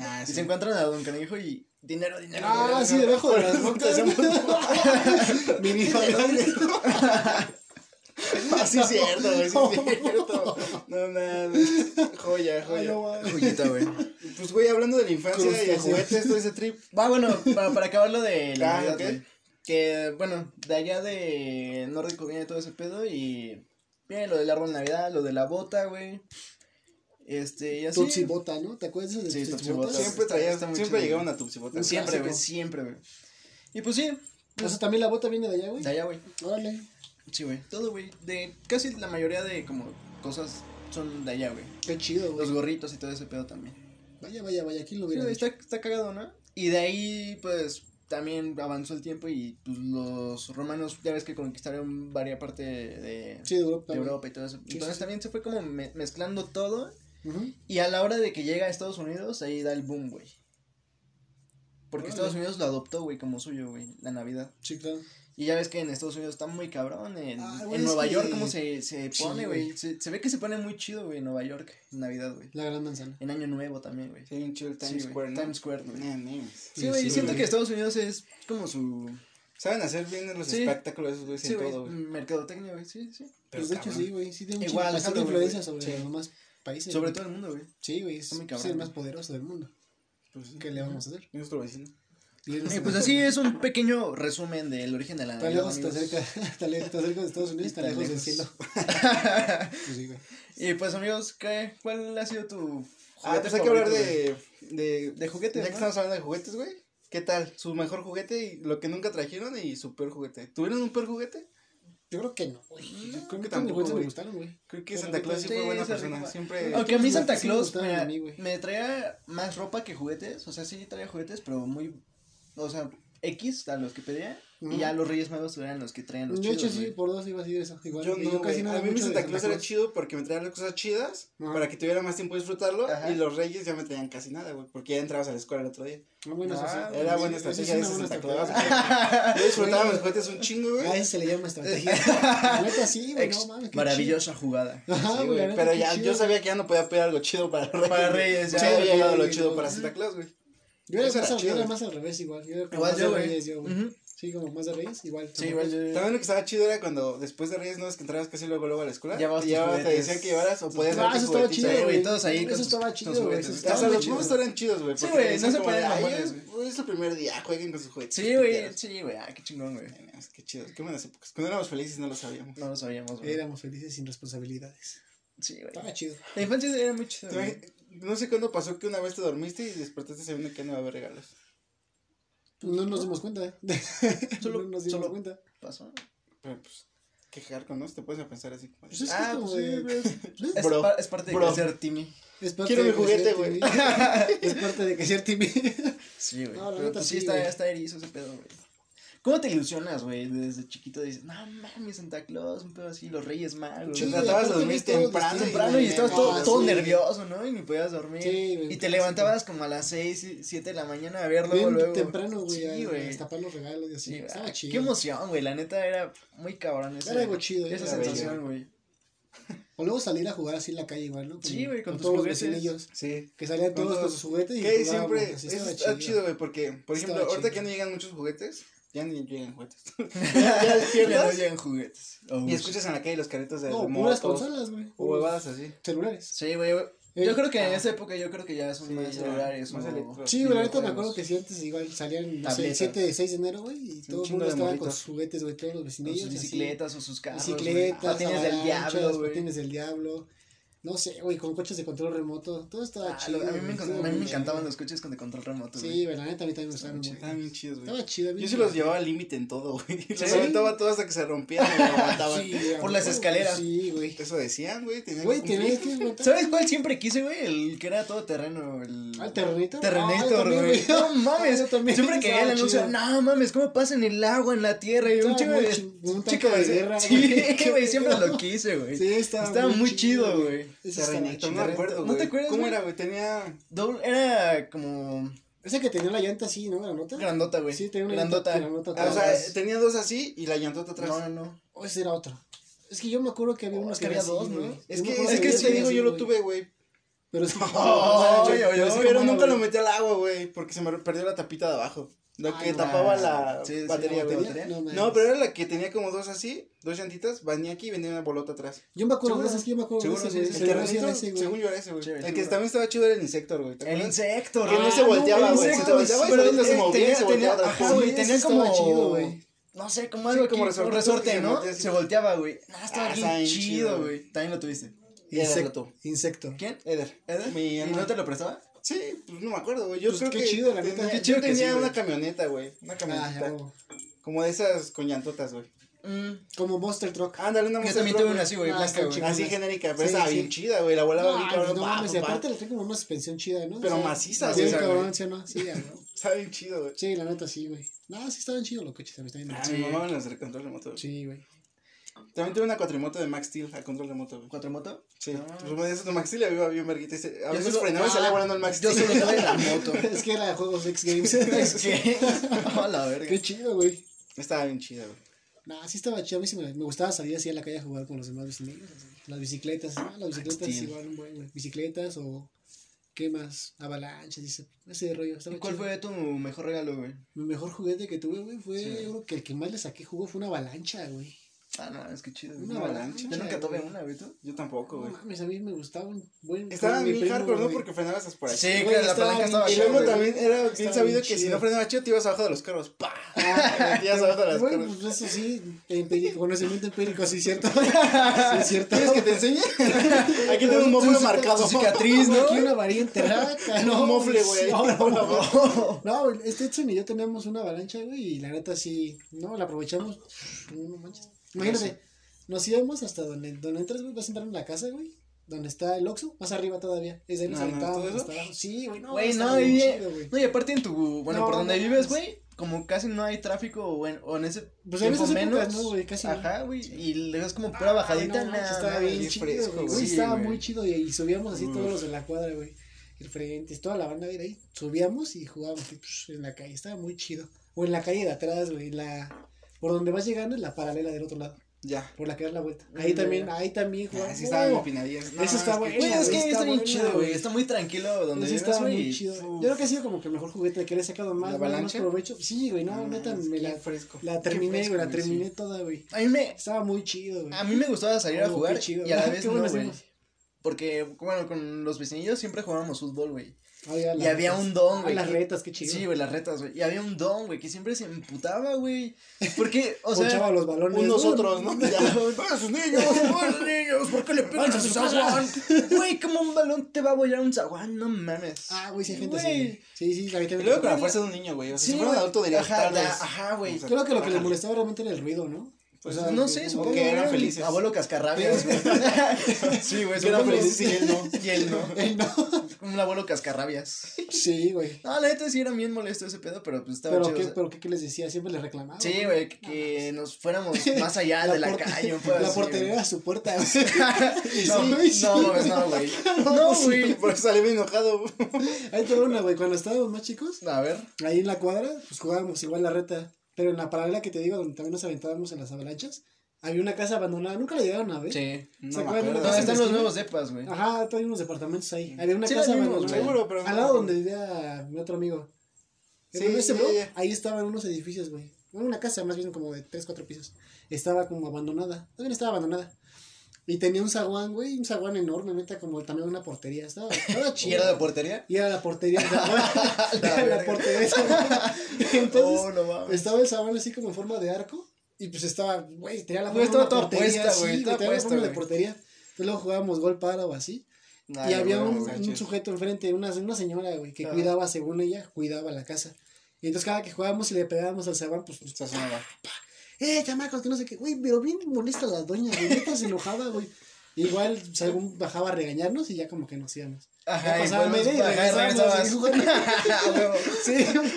Ah, Y sí. se encuentran a Don Cangrejo y dinero, dinero. Ah, dinero, sí, debajo de las rocas. Mini Ah, sí, es cierto, güey, sí, es cierto. No, nada. Joya, Ay, joya. no, mames. Joyita, güey. Pues, güey, hablando de la infancia y de juguetes, todo ese trip. Va, bueno, para, para acabar lo de la Ah, Navidad, ok. güey. Que, bueno, de allá de Nórdico viene todo ese pedo y viene lo del árbol de Navidad, lo de la bota, güey. Este, y así. Tutsi Bota, ¿no? ¿Te acuerdas de Sí. Siempre muy siempre llegaban güey. a Tupsibota. Siempre, güey, siempre, güey. Y pues sí, O sea, también la bota viene de allá, güey. de allá, güey. Órale. Sí, güey. Todo, güey. De casi la mayoría de como cosas son de allá, güey. Qué chido, güey. Los gorritos y todo ese pedo también. Vaya, vaya, vaya, ¿quién lo Sí, hubiera dicho? está, está cagado, ¿no? Y de ahí, pues, también avanzó el tiempo y pues, los romanos, ya ves que conquistaron varias parte de, Sí, de Europa. de güey. Europa y todo eso. Sí, Entonces sí, sí. también se fue como me- mezclando todo. Y a la hora de que llega a Estados Unidos, ahí da el boom, güey. Porque. Estados Unidos lo adoptó, güey, como suyo, güey, la Navidad. Sí, claro. Y ya ves que en Estados Unidos está muy cabrón. En, Ah, en güey, Nueva que- York, ¿cómo se, se pone, güey. Se, se ve que se pone muy chido, güey, en Nueva York, en Navidad, güey. La gran manzana. En Año Nuevo también, güey. Sí, bien chido el Times Square, ¿no? Times Square, güey. Sí, güey, Sí, siento güey. que Estados Unidos es como su... Saben hacer bien los Sí. espectáculos güey, todo, güey. mercadotecnia, güey, sí, sí. Pero Pues de hecho sí, güey. Sí tiene un Igual, bastante influencia güey. sobre Sí. los demás países. Sobre güey. todo el mundo, güey. Sí, güey. Es, Está es el más poderoso del mundo. Pues, sí. ¿Qué le vamos a hacer? Es nuestro vecino. Y está pues así es un pequeño resumen del origen de la Tan Navidad, lejos, amigos. cerca, tan lejos, de Estados Unidos, tan lejos del cielo. Pues sí, güey. Y pues amigos, ¿qué, ¿cuál ha sido tu Ah, pues hay que hablar de, de, De juguetes, Ya que ¿no? estamos hablando de juguetes, güey. ¿Qué tal? Su mejor juguete y lo que nunca trajeron y su peor juguete. ¿Tuvieron un peor juguete? Yo creo que no, güey. Yo creo que tampoco, me gustaron, güey. Creo que Santa Claus sí fue buena persona. Siempre. Aunque a mí Santa Claus me traía más ropa que juguetes. O sea, sí traía juguetes, pero muy. O sea, X a los que pedía. Y ya los Reyes Magos eran los que traían los De hecho, chidos, sí, güey. por dos iba a decir eso. Igual. Yo no, no A mí mi de Santa Claus era chido porque me traía las cosas chidas para que tuviera más tiempo de disfrutarlo. Ajá. Y los Reyes ya me traían casi nada, güey. Porque ya entrabas a la escuela el otro día. Ah, bueno, eso Ah, sí. Era Sí, buena es estrategia de ese buena Santa Claus. Yo disfrutaba mis juguetes un chingo, güey. Ah, eso se le llama estrategia. Neta sí, güey, no mames. maravillosa jugada. Ajá, Sí, güey. pero ya, yo sabía que ya no podía pedir algo chido para Reyes. Para. Reyes, ya, Ya había llegado lo chido para Santa Claus, güey. Yo era, más yo era más al revés, igual. Yo era como Igual más yo, de güey. Reyes, yo, güey. Ujú. Sí, como más de Reyes, igual. Sí, igual yo. También lo que estaba chido era cuando después de Reyes no es que entrabas casi luego luego a la escuela. Llevabas y ya te decían que llevaras o podías Ah, eso estaba chido, güey, todos ahí Eso estaba chido, güey. estaba muy los juegos eran chidos, güey. Sí, güey, no se como de, ponían "Ay, mamones, es, el primer día, jueguen con sus juguetes. Sí, güey, piteros". sí, güey, ah, qué chingón, güey. Qué chido, qué buenas épocas. Cuando éramos felices no lo sabíamos. No lo sabíamos, güey. Éramos felices sin responsabilidades. Sí, güey. Estaba chido. La infancia era muy chida, No sé cuándo pasó que una vez te dormiste y despertaste sabiendo que no iba a haber regalos. No nos dimos cuenta. Solo- no nos dimos solo- cuenta. Pasó. Pero pues, qué jarco, ¿no? Te puedes pensar así. como Pues es Ah, como pues sí, de- güey. Es, Bro, pa- es parte de bro. crecer, Timmy. Es parte Quiero de mi juguete, crecer, güey. Es parte de que ser Timmy. Sí, güey. No, la Pero neta pues sí, está, está erizo ese pedo, güey. ¿Cómo te ilusionas, güey? Desde chiquito dices, no mames, Santa Claus, un pedo así, los Reyes Magos. Sí, Te güey. tratabas de dormir temprano. distinto, temprano y estabas todo, todo sí. nervioso, ¿no? Y ni podías dormir. Sí, güey, y te levantabas como a las 6, 7 de la mañana a ver luego, luego. temprano, güey. Sí, güey. destapar los regalos y así. Sí, Estaba ah, chido. Qué emoción, güey. La neta era muy cabrón ese, Era algo chido, Esa sensación, güey. O luego salir a jugar así en la calle igual, ¿no? Sí, güey, con tus todos juguetes. los vecinillos. Sí. Que salían todos con sus juguetes y Que siempre, está chido, güey, porque, por ejemplo, ahorita que no llegan muchos juguetes, ya ni llegan juguetes. ya, ya no llegan juguetes. Oh, y escuchas en la calle los carritos de No, puras consolas, güey. o huevadas así. Celulares. Sí, güey. Yo Eh, creo que en ah. esa época yo creo que ya son Sí, más celulares más Sí, güey, neta me acuerdo que sí antes igual salían, no sé, el 7 de 6 de enero, güey, y todo el mundo estaba con sus juguetes, güey, todos los vecinillos. sus así. bicicletas o sus carros. Bicicletas. Patines del diablo, patines del diablo. No sé, güey, con coches de control remoto. Todo estaba Ah, chido. lo- a mí me, a mí me encantaban los coches con de control remoto. Sí, güey, la neta a mí también me gustaban Estaba mucho. Estaban bien chidos, güey. Estaba chido. Yo sí los llevaba al límite en todo, güey. Los ¿Sí? aventaba todo hasta que se rompían y me aguantaban. Sí, Por las escaleras. Sí, güey. Eso decían, güey. Güey, tenías que. ¿Sabes cuál siempre quise, güey? El que era todo terreno. El... Ah, ¿el Terrenator? Ah, Terrenator, también, güey. No mames. Siempre que veía el anuncio, no mames, ¿cómo pasan el agua en la tierra? Y un chico de. un chico de guerra, Sí, güey. Qué güey, siempre lo quise, güey. Sí, Estaba muy chido, güey. Estaba Terrenator, chido. no me acuerdo, ¿No güey. te acuerdas, ¿Cómo güey? era, güey? Tenía... Doble- era como Ese que tenía la llanta así, ¿no? Granota. grandota, güey. Sí, tenía una grandota. llanta grandota Ah, o sea, tenía dos así y la llantota atrás. No, no, no. O ese era otro. Es que yo me acuerdo que había Oh, uno que había dos, ¿no? Es que, es que te digo, así, yo lo tuve, güey. Pero. Ay, ay, ay, Pero nunca lo metí al agua, güey, porque se me perdió la tapita de abajo. La que tapaba la Sí, sí, batería. No, pero era la que tenía como dos así, dos llantitas, venía aquí y venía una bolota atrás. Yo me acuerdo de Seguro. ese, es que yo me acuerdo de ese, sí, sí, El sí. Sí ese, güey. según yo era ese, güey. Sí, el que también estaba chido era el Insector, güey. ¿te El acuerdas? insecto, Que no güey. se volteaba, güey. Se volteaba y pero solito se movía y tenía, se volteaba. Sí, güey, como, chido, güey. no sé, como algo Sí, como resorte, ¿no? Se volteaba, güey. No, estaba Ah, bien chido, güey. También lo tuviste. Insecto. Insecto. Insecto. ¿Quién? Eder. ¿Eder? Mi ¿Y hermano. no te lo prestaba? Sí, pues no me acuerdo, güey. Yo Pues creo qué que chido, la tenía, neta. Qué yo chido que tenía güey. una camioneta, güey. Una Ah, camioneta ya, güey. Como de esas coñantotas, güey. Mm, Como Monster Truck. Ándale, una Yo Monster también Truck, tuve una así, güey, Ah, blanca, está güey. Así genérica, pero Sí, estaba sí. bien chida, güey. La volaba No, bien cabrón. no mames, y aparte le trae como una suspensión chida, ¿no? Pero maciza, sí, güey. cabrón, ¿sí o no? Sí. Estaba bien chido, güey. Sí, la neta sí, güey. No, sí estaban chidos los coches, también está bien. Ah, mi mamá me las de control remoto. güey. Sí, güey. También tuve una cuatrimoto de Max Steel a control remoto, güey. ¿Cuatrimoto? Sí. No. Pues de Max Steel iba bien verguita. A Yo veces solo- frenaba y ah, salía volando el Max Yo Steel. solo tuve la moto. Es que era juegos X Games. la verga. Qué chido, güey. Estaba bien chida, güey. Nah, sí estaba chido. A mí sí me, me gustaba salir así a la calle a jugar con los demás vecinos. así. Las bicicletas, ah, las bicicletas igual un buen, güey. Bicicletas o. ¿Qué más? Avalanchas, ese, ese rollo. Estaba ¿Y cuál chido. fue tu mejor regalo, güey? Mi mejor juguete que tuve, güey, fue. Sí. Yo creo que el que más le saqué jugo fue una avalancha, güey. Ah, no, es que chido. Una avalancha, Yo nunca tuve güey. una, güey, tú. Yo tampoco, No güey. mames, a mí me gustaba un buen. Estaba bien hardcore, ¿no? Porque frenabas hasta por aquí. Sí, güey, que la estaba palanca estaba Y luego también era bien sabido que si no frenabas chido te ibas abajo de los carros. ¡Pah! Ah, Te metías abajo de las Güey, carros. pues eso sí, empírico, conocimiento empírico, sí, cierto. Sí, es cierto. ¿Quieres que te enseñe? Aquí tengo un mofle marcado. Cicatriz, ¿no? Aquí una variante raca, ¿no? Un mofle, güey. No, no, no. No, este Edson y yo teníamos una avalancha, güey, y la neta sí, no, la aprovechamos. No manches. Imagínate, nos íbamos hasta donde, donde entras, güey, vas a entrar en la casa, güey. Donde está el Oxxo, más arriba todavía. Es de ahí nos No. Sí, güey, no. Güey, no, bien y, chido, güey. no, y aparte en tu, bueno, No, por donde no vives, güey, como casi no hay tráfico o en, o en ese Pues en menos, épocas, ¿no, güey? Casi ajá, güey, y le das como pura bajadita, Ay, no, nada, estaba nada, bien chido, fresco, güey. Sí, estaba güey. muy chido y, y subíamos así Uf. todos los de la cuadra, güey. El frente, toda la banda, güey, ahí. Subíamos y jugábamos pues, en la calle. Estaba muy chido. O en la calle de atrás, güey. La... Por donde vas llegando es la paralela del otro lado. Ya. Por la que das la vuelta. Ahí Mm, también, ya. ahí también Ah, jugábamos. sí estaban Oh, empinadillas. Eso está bueno. Güey, es que Está está bien chido, güey, está muy tranquilo donde estaba güey. muy chido. Uf. Yo creo que ha sido como que el mejor juguete que le he sacado más, ¿La más provecho. Sí, güey, no, No, neta, me la, fresco. la terminé, fresco, güey, la sí. terminé toda, güey. A mí me, Estaba muy chido, güey. a mí me gustaba salir a jugar chido. y a la vez no, güey. Porque, bueno, con los vecinillos siempre jugábamos fútbol, güey. Y las había retas. un don, Ah, güey. las que- retas, qué chido. Sí, güey, las retas, güey. Y había un don, güey, que siempre se emputaba, güey. Porque, o sea. Ponchaba los balones. Unos otros, ¿no? Ya. ¡Ah, sus niños! ¡Ay, niños! ¿Por qué le pegan a su a zaguán? Güey, ¿cómo un balón te va a bollar un zaguán? No mames. Ah, güey, sí, hay gente así. Sí, sí, la gente. luego con la fuerza de un niño, güey. O sea, Sí, si fuera un adulto diría Ajá, ajá, güey. O sea, Creo que lo que bájale. molestaba realmente era el ruido, ¿no? O sea, no sé, supongo que eran era mi felices. Abuelo cascarrabias, sí, güey, Que eran felices y él no. Y él no. Él no. Un abuelo cascarrabias. Sí, güey. No, la neta sí era bien molesto ese pedo, pero pues estaba Pero chido. qué, o sea. pero qué, qué les decía, siempre les reclamaba. Sí, güey, que, que nos fuéramos más allá de la calle. un La portería era su puerta. No, Sí, no, mames, no, güey. No, güey. Por eso sale bien enojado. Ahí te una, güey. Cuando estábamos más chicos, A ver. ahí en la cuadra, pues jugábamos igual la reta. Pero en la paralela que te digo, donde también nos aventábamos en las avalanchas, había una casa abandonada. Nunca la llegaron a ver. Sí. No ¿Se me acuerdan de acuerdo. una ¿Dónde casa están los nuevos depas, güey? Ajá, todavía unos departamentos ahí. Había una Sí, casa vimos, abandonada. Seguro, pero no Al lado donde vivía mi otro amigo. Sí, ese bro, ahí estaban unos edificios, güey. Una casa más bien como de 3, 4 pisos. Estaba como abandonada. También estaba abandonada. Y tenía un zaguán, güey, un zaguán enorme, neta, como el tamaño de una portería. Estaba, estaba ¿Y chido. era de portería? Y era la portería. La Era la portería del zaguán. Entonces, Oh, no estaba el zaguán así como en forma de arco. Y pues estaba, güey, tenía la forma de estaba una portería. sí, güey, tenía la forma de portería. Entonces luego jugábamos gol para o así. Y había un, sujeto enfrente, una, una señora, güey, que Ajá. cuidaba, según ella, cuidaba la casa. Y entonces cada que jugábamos y le pegábamos al zaguán, pues, pues. Eh, chamacos, que no sé qué, güey, pero bien molesta la doña, güey, neta se enojaba, güey. Igual, según bajaba a regañarnos y ya como que nos íbamos. Ajá, Ya pasaba y media y ajá, regresábamos. Sí,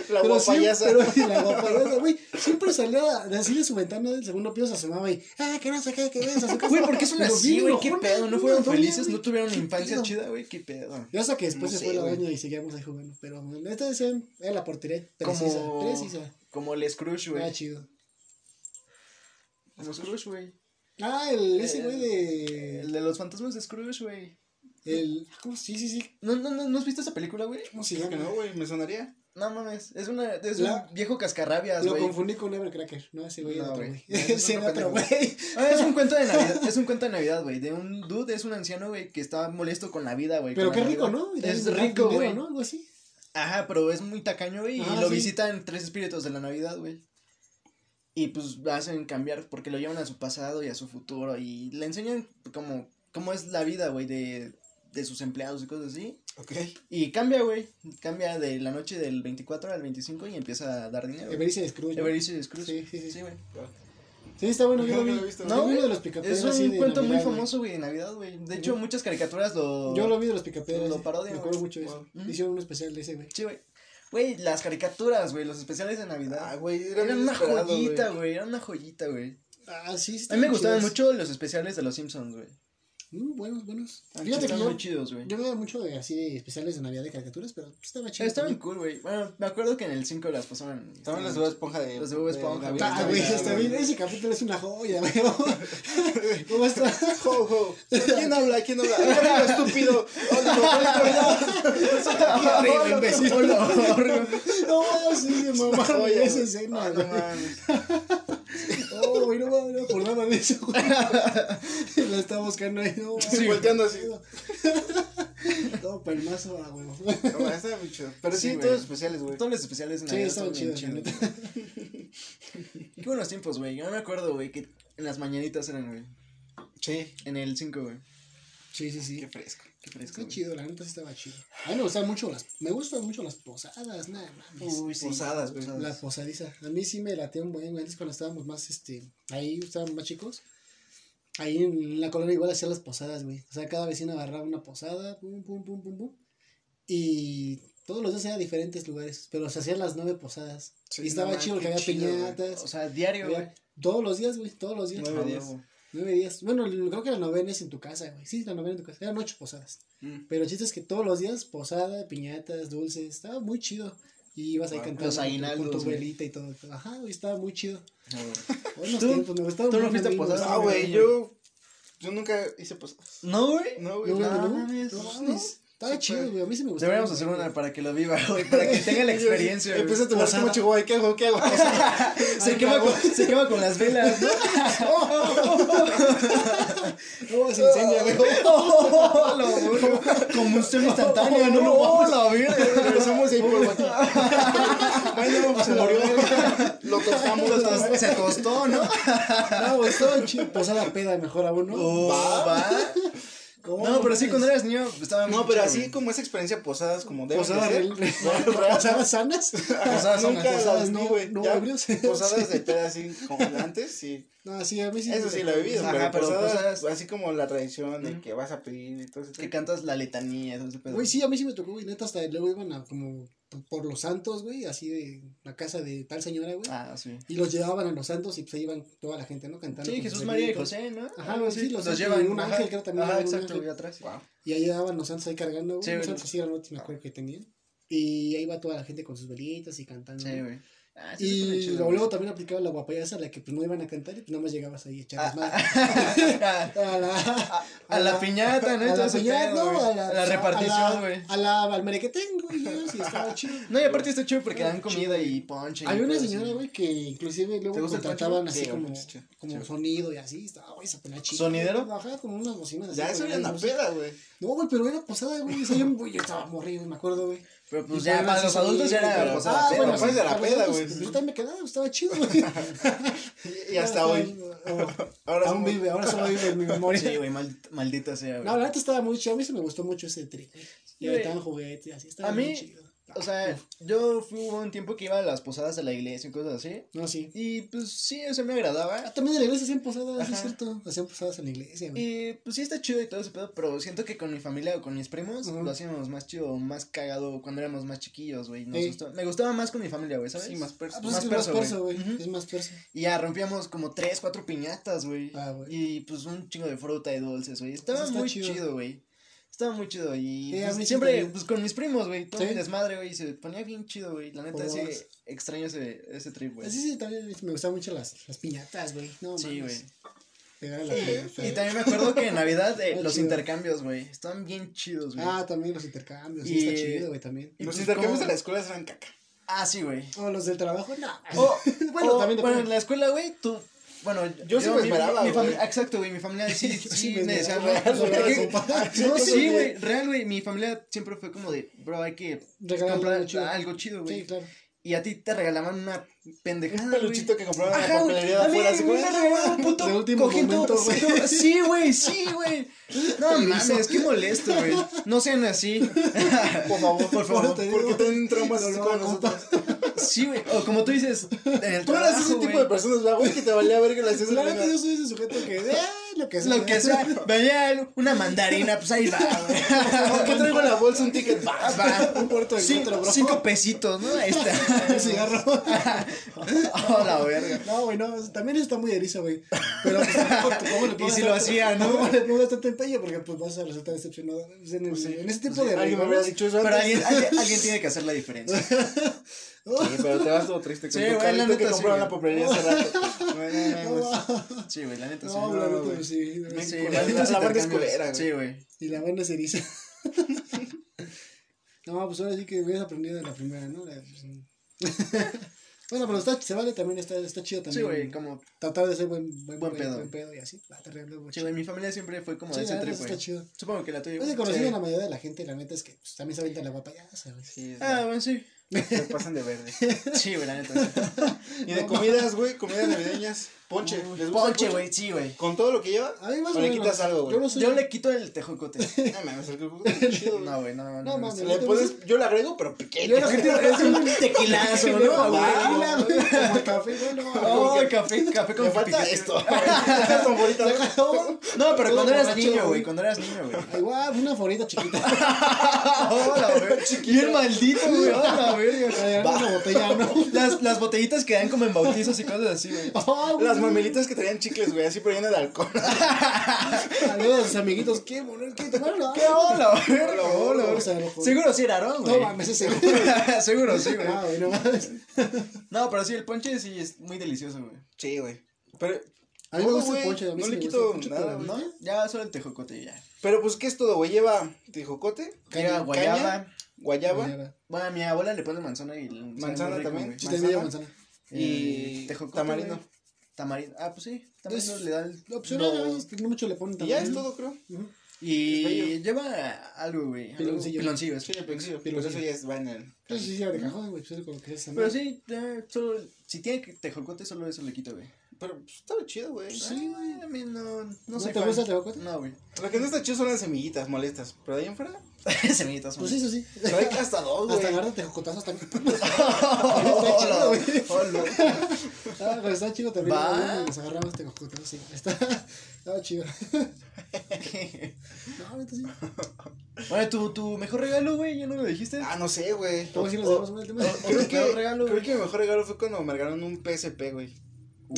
La pero siempre- Pero la guapayasa, güey, siempre salía así de su ventana del segundo piso, se asomaba y, ah, que no sé qué, que su casa. Güey, ¿por qué son así, güey? ¿Qué pedo? ¿No fueron felices? ¿No tuvieron ¿Qué infancia chida, güey? ¿Qué pedo? Yo hasta que después se fue la doña y seguíamos ahí jugando. Pero esta decían, era la portería precisa. Como, Precisa. como el Scrooge, güey. Ah, chido. Como Scrooge, güey. Ah, el, ese El- güey de. El de los fantasmas de Scrooge, güey. El. ¿Cómo? Sí, sí, sí. ¿No, no, no, ¿no has visto esa película, güey? ¿Cómo se Creo que llama? no, güey, me sonaría. No mames, es una, es La- un viejo cascarrabias, Lo güey. confundí con Evercracker. No, ese güey No, era otro güey. güey. No, ese es Ese otro era otro pendejo. güey. Ah, es un cuento de Navidad, es un cuento de Navidad, güey, de un dude, es un anciano, güey, que está molesto con la vida, güey. Pero con qué la rico, Navidad. ¿no? Y Es rico, dinero, güey. ¿no? Algo así. Ajá, pero es muy tacaño, güey, y Ah, lo sí. visitan tres espíritus de la Navidad, güey. Y pues lo hacen cambiar porque lo llevan a su pasado y a su futuro y le enseñan como cómo es la vida, güey, de, de sus empleados y cosas así. Ok. Y cambia, güey. Cambia de la noche del 24 al 25 y empieza a dar dinero. Evericia de Scrooge. ¿no? Evericio Scrooge. Sí, sí, sí. Sí, güey. Sí, está bueno, yo No, lo vi. no lo he visto. No, güey. de los picapiedras. Es un así de cuento muy Navidad, famoso, güey, de Navidad, güey. De hecho, muchas caricaturas lo. Yo lo vi de los picapiedras. Lo parodian, Me acuerdo mucho de eso. Wow. Hicieron un especial de ese, güey. Sí, güey. Güey, las caricaturas, güey, los especiales de Navidad. Ah, güey, era Eran bien una joyita, güey. Eran una joyita, güey. Ah, sí, sí. A mí me gustaban mucho los especiales de los Simpsons, güey. Mm, buenos, buenos. Fíjate Fíjate que Estaban yo, muy chidos, güey. yo veía mucho de así de especiales de Navidad de caricaturas, pero estaba chido. Estaban cool, güey. Bueno, me acuerdo que en el 5 las pasaban. También los de Bob Esponja de. Los de Bob Esponja, de güey. Ah, está bien. Ese capítulo es una joya, güey. ¿Cómo está? Ho, ho. ¿Quién habla? ¿Quién habla? ¡Amigo estúpido! Horrible, imbécil. No, sí, Joya, esa escena, Ah, no güey. Güey, no me no acordaba de eso, güey. La estaba buscando ahí, no. Sí, volteando así. No, palmazo, ah, güey. No, muy chido. Pero sí, Sí, todos especiales, güey. Todos los especiales de Sí, estaban chidos. Qué buenos tiempos, güey. Yo me acuerdo, güey, que en las mañanitas eran, güey. Sí. En el 5, güey. Sí, sí, sí. Qué fresco. Qué fresco. Está chido, la neta sí estaba chido. A mí me gustan mucho las, me gustan mucho las posadas, nada mames. Uy, sí. Posadas, güey. La posadiza. A mí sí me lateó un buen, güey. Antes cuando estábamos más, este, ahí estábamos más chicos. Ahí en la colonia igual hacían las posadas, güey. O sea, cada vecino agarraba una posada, pum, pum, pum, pum, pum. Y todos los días eran diferentes lugares, pero se hacían las nueve posadas. Sí, y estaba no, chido que había chido, güey. piñatas. O sea, diario, había- güey. todos los días, güey, todos los días. Nueve días. Nueve días. Bueno, creo que la novena es en tu casa, güey. Sí, la novena en tu casa. Eran ocho posadas. Mm. Pero el chiste es que todos los días, posada, piñatas, dulces, estaba muy chido. Y ibas ahí cantando con tu- velita y todo. Ajá, güey, estaba muy chido. Ah, ¿Tú? tiempos, me gustaban tú no fuiste a posadas? Ah, güey, yo. Yo nunca hice posadas. No, güey. No, güey. No, no. no, Estaba Sí, chido, pues. güey. A mí sí me gustaba. Deberíamos hacer una para que lo viva, güey. Para que tenga la experiencia, güey. Empieza a tomar como chihuahua. ¿Qué hago? ¿Qué hago? Se quema, con, se quema con las velas, ¿no? No, se incendia, güey. Oh, la verga. Combustión instantánea, no lo Oh, vamos la verga. Regresamos y ahí por. Bueno, pues se murió. Lo tostamos. Se tostó, ¿no? No, güey, estaba chido. Posada peda, mejor aún, ¿no? Oh, va. ¿Cómo No, pero sí, cuando eras niño estaba No, pero así como esa experiencia posadas, como debe Posadas de posadas sanas. Posadas Nunca sanas, posadas no- güey. no ebrios. Posadas de peda así como antes, sí. No, sí, a mí sí. Eso sí lo he vivido, Ajá, pero, pero posadas, posadas- así como la tradición de Ujú. que vas a pedir y todo eso. Que cantas la letanía, todo ese pedo. Güey, sí, a mí sí me tocó, güey, neta, hasta luego iban a como por los santos, güey, así de la casa de tal señora, güey. Ah, sí. Y los llevaban a los santos y pues ahí iban toda la gente, ¿no? Cantando. Sí, Jesús, María y. José, ¿no? Ajá, güey, sí, los los llevan. y un ajá. ángel, creo, también un exacto, güey, atrás. Wow. Y ahí llevaban los santos ahí cargando, güey. Sí, los güey. santos así grandotes, me acuerdo que tenían. Y ahí va toda la gente con sus velitas y cantando. Sí, güey. Ah, sí, Y luego, también aplicaba la guapayasa, la que pues no iban a cantar y pues nada más llegabas ahí a echar Ah, desmadre. ah, A la, piñata, ¿no? A la piñata, ¿no? A la, repartición, güey. A la al merequetengo y eso, y estaba chido. No, y aparte está chido porque dan comida y ponche. Hay una señora, güey, que inclusive ¿Te luego contrataban así Sí, como, como sonido y así, estaba, güey, esa pena chida. ¿Sonidero? Ajá, como unas bocinas así. Ya eso era una peda, güey. No, güey, pero era posada, güey, yo estaba morrido, me acuerdo, güey. Pero pues ya para los adultos ya era sonido, posada Ah, bueno, pues, de la peda, güey. pues, Yo también me quedaba, estaba chido, güey. Y hasta hoy. Ahora Aún vive, ahora solo vive en mi memoria. Sí, güey, mal- maldita sea, güey. No, la neta estaba muy chido. A mí sí me gustó mucho ese trip. Y aventaban juguetes y así. Estaba A muy mí- chido. O sea, yo fui hubo un tiempo que iba a las posadas de la iglesia y cosas así. No, sí. Y pues sí, eso me agradaba. Ah, también en la iglesia hacían posadas, Ajá. es cierto. Hacían posadas en la iglesia, güey. Y pues sí está chido y todo ese pedo, pero siento que con mi familia o con mis primos lo hacíamos más chido, más cagado cuando éramos más chiquillos, güey. Nos Ey. gustó- Me gustaba más con mi familia, güey, ¿sabes? Sí, más perso. Ah, pues más es que es perso, más perso, güey. Es más perso. Y ya rompíamos como tres, cuatro piñatas, güey. Ah, güey. Y pues un chingo de fruta y dulces, güey. Estaba muy chido, güey. Estaba muy chido y Sí, a pues, mí sí siempre pues con mis primos, güey, todo Sí. mi desmadre, güey, y se ponía bien chido, güey. La neta sí extraño ese, ese trip, güey. Así sí, también me gustaban mucho las, las piñatas, güey. No, Sí, güey. Y también me acuerdo que en Navidad eh, los chido. intercambios, güey, estaban bien chidos, güey. Ah, también los intercambios. Sí, está chido, güey, también. y Los pues, intercambios como- de la escuela eran caca. Ah, sí, güey. O los del trabajo, no. O, Bueno, o, también bueno, en la escuela, güey, tú, bueno, Yo sí me esmeraba, mi, güey. Exacto, güey, mi familia sí, sí, Sí, me me esmeraba, güey. No, sí, Sí, güey, real, güey, mi familia siempre fue como de, bro, hay que Regalar comprar algo chido. algo chido, güey. Sí, claro. y a ti te regalaban una pendejada. Un güey. peluchito que compraban en la papelería afuera, así me como, regalaron un puto momento, güey. Sí, güey, sí, güey. No mames, qué molesto, güey. No sean así. Por favor, Por favor. Porque tienen traumas así no, nosotros. Sí, güey. O como tú dices, en el Tú eras ese tipo güey. de personas, ¿verdad, güey? Que te valía ver que le hacías La el neta, yo soy ese sujeto que. de, "Ah, lo que sea. Lo que sea, veía una mandarina, pues ahí va, güey. ¿Qué traigo en la bolsa? Un ticket. Va. Va. Un puerto de Cinco, encuentro, bro. cinco pesitos, ¿no? Ahí está. Un cigarro. Oh, la verga. No, güey, no. También eso está muy erizo, güey. Pero, pues, tampoco, ¿cómo le Y pongas si lo tanto- hacía, ¿no? ¿Cómo le pongas tanto empeño? Porque, pues, vas a resultar decepcionado. Pues, En, el- en ese tipo de Alguien me regalos. dicho eso Pero antes. alguien, alguien, alguien tiene que hacer la diferencia. Sí, pero te vas todo triste con Sí, tu güey, la que neta, sí, compraron en la güey. papelería hace rato. Sí, güey, la neta sí. No, la neta, güey. sí. Sí, la- la la sí banda es culera, güey. Sí, güey. Y la banda se eriza. no, pues ahora sí que hubieras aprendido de la primera, ¿no? La- pues, bueno, pero está, se vale también, está, está chido Sí, también. güey, como. Tratar de ser buen, buen, Buen güey, pedo. buen pedo y así. Va, te arreglo, güey. Sí, güey, mi familia siempre fue como Sí, de ese la trip, güey. está chido. Supongo que la tuya. Pues güey. conocido Sí. a la mayoría de la gente, la neta es que pues, también se avienta la guapa, ya sabes. Sí, Ah, bueno, sí. Se pasan de verde. Sí, güey, la neta. Y de comidas, güey, comidas navideñas. Ponche. ¿les gusta el Ponche, güey, sí, güey. ¿Con todo lo que lleva? A mí más ¿O le menos. quitas algo, güey? Yo no soy. Yo le quito el tejocote. No mames, el chido, güey. No, güey, no, no. No, mames. Le puedes, yo le agrego, pero pequeño. Yo lo que es un tequilazo, ¿no? como güey? tequila, güey, como café, güey, no. Oh, café, café con Me falta piquete. esto. No, pero cuando eras niño, güey, güey. cuando eras niño, güey. Igual, una favorita chiquita. Hola, güey. Bien maldito, güey. Hola, ¿no? Las, las botellitas que dan como en bautizos y cosas así, güey. Oh, güey. Las mamelitas que traían chicles, güey, así pero llenas de alcohol. Saludos a sus amiguitos. ¿Qué, boludo? ¿Qué? Bueno, ¿Qué hola? Hola, no, Seguro sí era Aarón, güey. No mames, seguro. Seguro sí, güey. Ah, no mames. No, pero sí, el ponche sí es muy delicioso, güey. Sí, güey. Pero, A mí me gusta el ponche. no le quito nada. ¿No? Ya solo el tejocote y ya. pero pues, ¿qué es todo, güey? Lleva tijocote, Lleva caña, guayaba. guayaba Guayaba. Bueno, a mi abuela le pone manzana y Manzana rico, también. Sí, también lleva manzana. y tejocote, tamarindo. Tamarindo. Ah, pues sí. Tamarindo le da el. Opcional, lo- güey, no mucho le ponen Y ya es todo, creo. Y lleva algo, güey. Piloncillo. Piloncillo. es. Sí, el pencillo. Pero Pues eso ya es, va en el. Eso sí lleva de cajón, güey. Pues Pero sí, solo, si tiene que- tejocote, solo eso le quito, güey. Pero pues, estaba chido, güey. Sí, güey, a mí no, no, ¿No te fan. gusta el tejocote? No, güey. Lo que no está chido son las semillitas molestas. Pero de ahí en fuera, Semillitas, Pues sí, eso sí. pero hay hasta dos, güey. Hasta agarrar tejocotazos también. Hola, chido, güey. Ah, pero está chido también. Va. Nos agarramos tejocotazos, sí. Está, estaba chido. No, neta sí. Bueno, tu, tu mejor regalo, güey, ya no lo dijiste. Ah, no sé, güey. ¿Cómo si nos dejamos con el tema? Creo que, regalo, creo que mi mejor regalo fue cuando me regalaron un PSP, güey.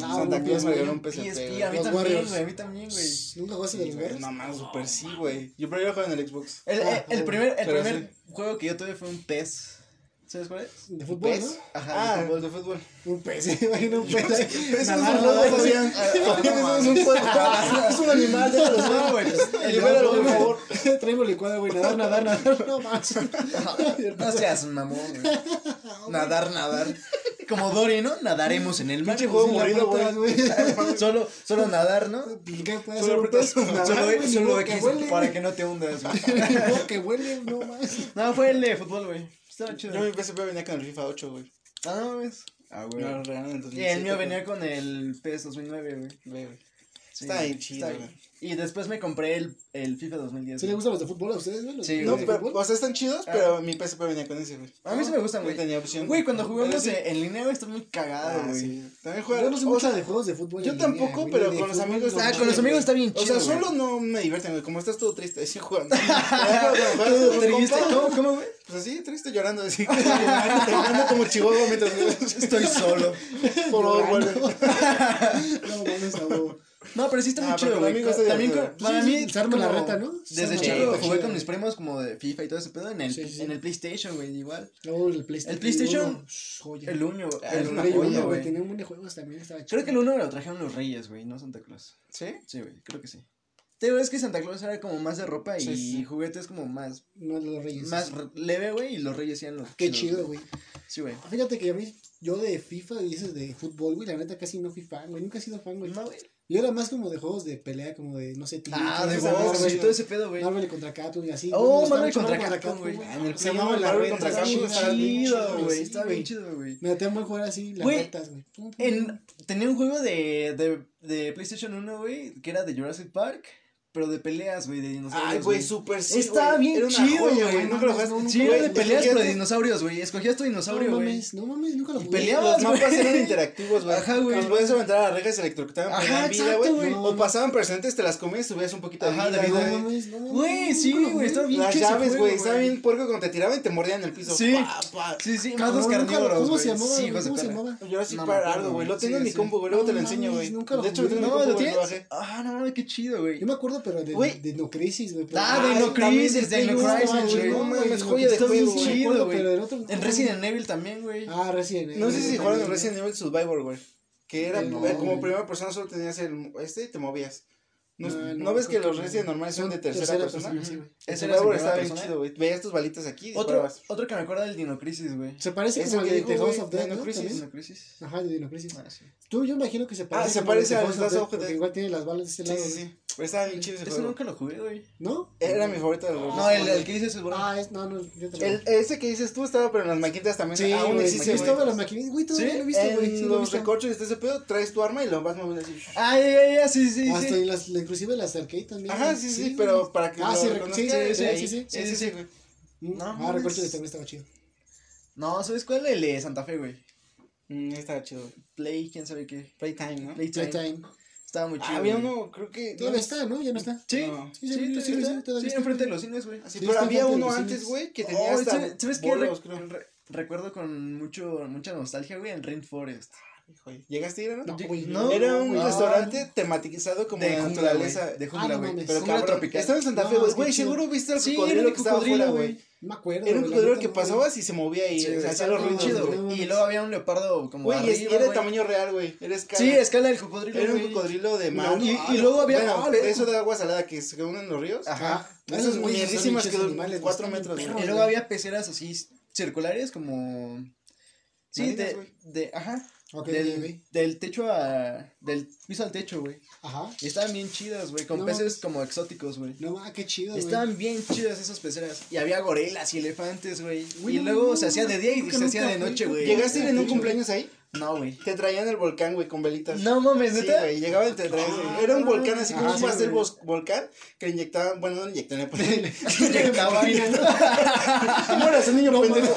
Ah, Santa un Claus me regaló un PSP, PSP, a mí Los también, Warriors. güey, a mí también, güey. ¿Nunca jugaste de Sí, los Warriors? No más, super sí, güey. Yo primero jugaba en el Xbox. El, Ah, el, el ah, primer, el pero primer sí. juego que yo tuve fue un PES. ¿Sabes cuál es? De fútbol, ¿Pes? ¿no? Ajá, Ah, de el fútbol. de fútbol. Un pez, imagina un pez. ahí, Eso nadando, no lo güey. hacían. Es un juego. Es un animal, déjalo. No, güey, pues, el Libéralo, por favor. Traemos licuado, güey. Nadar, nadar, nadar. No más. No seas mamón, güey. Nadar, nadar. Como Dory, ¿no? Nadaremos en el mar. Pinche juego puerta, güey. Solo, solo nadar, ¿no? ¿Qué puede Solo? Nadar, Solo, güey, que X para güey. que no te hundas, güey. Que huele, no más. No, fue el de fútbol, güey. Estaba chido. Yo mi PSP venía con el FIFA 8, güey. Ah, no, ves. Ah, Me lo regalaron en Y 2007. el mío güey. venía con el PES 2009, güey. Güey, güey. Está bien chido, güey. Y después me compré el, el FIFA 2010. ¿Sí le güey. gustan los de fútbol a ustedes, güey? ¿Los Sí, No, güey. pero, o sea, están chidos, Ah. pero mi PSP venía con ese, güey. A mí sí me gustan, güey. tenía opción. Güey, cuando jugamos sí. en línea, güey, está muy cagado, Ah, güey. sí. También juega. Yo no soy o mucho sea, de juegos de fútbol. yo línea, tampoco, güey, pero con los fútbol amigos no Ah, está con los chido, amigos güey. está bien O chido. sea, güey. solo no me divierten, güey. Como estás todo triste, así jugando. Triste, ¿cómo, cómo, güey? Pues así, triste, llorando, así. Terminando como chihuahua mientras. Estoy solo. Por favor, vuelve. No, mames, a huevo. No, pero sí está muy Ah, chido, güey. También para mí, la como reta, ¿no? Se Desde chico jugué con mis primos como de FIFA y todo ese pedo en el, PlayStation, güey, igual. Luego el PlayStation. El PlayStation. El Uno, Ah, güey. Tenía un buen de juegos también, estaba chido. Creo que el uno me lo trajeron los Reyes, güey, no Santa Claus. ¿Sí? Sí, güey, creo que sí. Te digo, es que Santa Claus era como más de ropa y Sí, sí. juguetes como más, No, los Reyes. más leve, güey, y los Reyes hacían los Qué chido, güey. Sí, güey. Fíjate que a mí, yo de FIFA, dices de fútbol, güey, la neta casi no fui fan, güey. Nunca he sido fan, güey. No, güey. Yo era más como de juegos de pelea, como de, no sé, tío. Ah, de box, güey, todo ese pedo, güey. Marvel contra Capcom y así. Oh, Marvel contra Capcom, güey. Se llamaba Marvel contra Capcom. Chido, güey. Está bien chido, güey. Me tengo buen jugar así, las retas, güey. Tenía un juego de PlayStation 1, güey, que era de Jurassic Park pero de peleas, güey, de dinosaurios. Ay, güey, súper sí. Estaba wey. bien chido, güey. Nunca lo jugaste. Sí, de peleas, pero de dinosaurios, güey. Escogías tu dinosaurio, güey. No mames, no mames, nunca lo jugué. peleabas, Los mapas eran interactivos, güey. Ajá, güey. Los podías aventar a las rejas y electrocutaban por vida, güey. O pasaban presentes, te las comías y subías un poquito Ajá, de vida. No mames, no Güey, sí, güey. Estaba bien Las llaves, güey. Estaba bien puerco cuando te tiraban y te mordían el piso. Sí. Sí, sí. Más los carnívoros. ¿Cómo se llamaba? ¿Cómo se llamaba? Yo así para algo, güey. Lo tengo en mi combo, güey. Luego te lo enseño, güey. De hecho, no, lo tienes. Ah, no mames, qué chido, güey. Yo me acuerdo pero de, güey. de No Crisis, güey. Ah, de No Crisis, de No Crisis, No mames, joya de juego. chido, güey. En Resident Evil también, güey. Ah, Resident Evil. No sé si jugaron en Resident Evil Survivor, güey. Que era como primera persona solo tenías el este y te movías. No, ah, no, no, ves que los Resident normales son de tercera, tercera persona? persona? Sí, Ese árbol estaba bien chido, güey. Veías tus balitas aquí. Otro, otro que me acuerda del Dinocrisis, güey. Se parece como al de The House of Death, ¿no? Dinocrisis. Ajá, de Dinocrisis. Ah, sí. Tú, yo imagino que se ah, parece. Ah, se parece al Last of Death. Igual tiene las balas de este lado. Sí, sí, sí. Estaba bien chido ese Eso juego. nunca lo jugué, güey. ¿No? Era mi favorito de los No, el, el que dices es bueno. Ah, es, no, no, yo también. El, ese que dices tú estaba, pero en las maquinitas también. Sí, ah, aún güey, existe. ¿Has las maquinitas? Güey, todavía ¿Sí? lo he visto, güey. Sí, lo he los visto. recorches de ese pedo, traes tu arma y lo vas moviendo así. Ah, ay, ay, ay, sí, sí, Hasta sí. las, inclusive las arcade también. Ajá, sí, sí, pero para que. Ah, lo sí, sí, sí, sí, sí, sí, sí, güey. Mm, no, Ah, mames. recorcho de también estaba chido. No, ¿sabes cuál? es El de Santa Fe, güey. Mm, estaba chido. Play, quién sabe qué. Playtime, ¿no? Playtime. Estaba muy chido. Ah, había uno, creo que. Todavía no, está, ¿no? Ya no está. Sí, sí, sí, sí, sí, sí, sí, enfrente de los cines, güey. Sí, pero había uno antes, güey, que oh, tenía oh, hasta ¿Sabes qué? Recuerdo con mucho, mucha nostalgia, güey, en Rainforest. ¿Llegaste a ir, no? No, Era un restaurante tematizado como de naturaleza. Jungla, de jungla, ah, güey. Pero cabrón, tropical. Estaba en Santa Fe, güey. güey seguro viste al cocodrilo que estaba afuera, güey. Me acuerdo. Era un cocodrilo que pasabas y se movía y hacía los ruidos. Y luego había un leopardo como Güey, era de tamaño real, güey. Era escala. Sí, escala del cocodrilo, Era un cocodrilo de mar. Y luego había... Eso de agua salada que se unen los ríos. Ajá. Ah, esas mierrísimas que duran cuatro metros. Y luego había peceras así circulares como... Sí, de, ajá, Okay, del, del techo a. Del piso al techo, güey. Ajá. Y estaban bien chidas, güey. Con peces como exóticos, güey. No mames, qué chido, güey. Estaban bien chidas esas peceras. Y había gorelas y elefantes, güey. Y luego se hacía de día y se hacía de noche, güey. ¿Llegaste a ir en un cumpleaños ahí? No, güey. Te traían el volcán, güey, con velitas. No mames, ¿neta? Sí, güey, llegaban y te traían. Ah, era un volcán así como ah, un pastel volcán que inyectaban, bueno, no inyectaban, pues. inyectaban. Mueras un niño no, pendejo.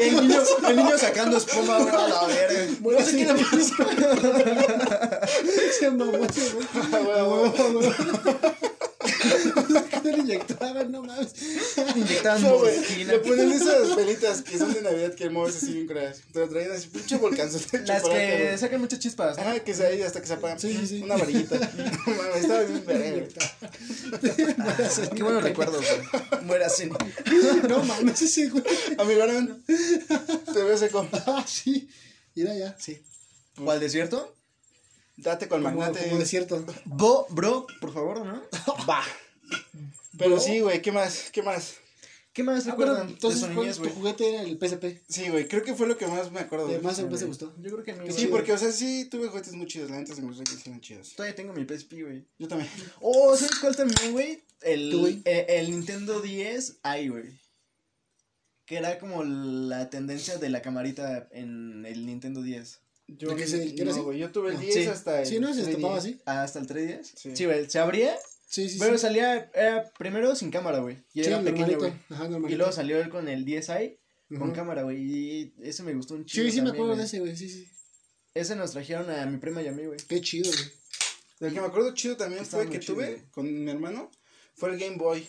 el, niño, el niño sacando espuma a la verga. Bueno, no sé qué le pasa. Mucho, güey. Ah, le inyectaban, no mames. Inyectaban no, ponen esas velitas que son de Navidad que mueves así bien crash. Te lo traían así, pinche volcanzón. Las que sacan muchas chispas. Ah, que se ahí hasta que se apagan. Sí, sí. Una varillita. no mames, estaba bien veré, Qué buenos recuerdos, güey. No mames, ese güey. Amigo, no. Te veo seco. Ah, sí. Mira ya. Sí. ¿O al desierto? Date con el magnate. Como desierto. Bo, bro, por favor, ¿no? Va. Pero sí, güey, ¿qué más? ¿Qué más? ¿Qué más ah, recuerdan? Ah, bueno, entonces, de niñez, tu juguete era el PSP. Sí, güey, creo que fue lo que más me acuerdo. De más el gustó. Yo creo que a mí. Sí, porque, o sea, sí tuve juguetes muy chidos, la neta se me gustó que hicieron chidos. Todavía tengo mi PSP, güey. Yo también. Oh, ¿sabes cuál también, güey? El, e, el Nintendo 10 ahí, güey. Que era como la tendencia de la camarita en el Nintendo 10. Yo, ¿De se- que no, así? güey, yo tuve el ah, 10 Sí. hasta el. Sí, ¿no? Se 3DS. destapaba así. Ah, hasta el 3DS. Sí. Sí, güey, se abría, Sí, sí, pero sí. salía, era primero sin cámara, güey. Y Sí, era pequeño, güey. Ajá, normalito. Y luego salió él con el 10i Ajá. con cámara, güey. Y ese me gustó un chido. Sí, sí me también, acuerdo de ese, güey. Sí, sí. Ese nos trajeron a mi prima y a mí, güey. Qué chido, güey. El que me acuerdo chido también Estaba fue que chido, tuve güey. con mi hermano. Fue el Game Boy.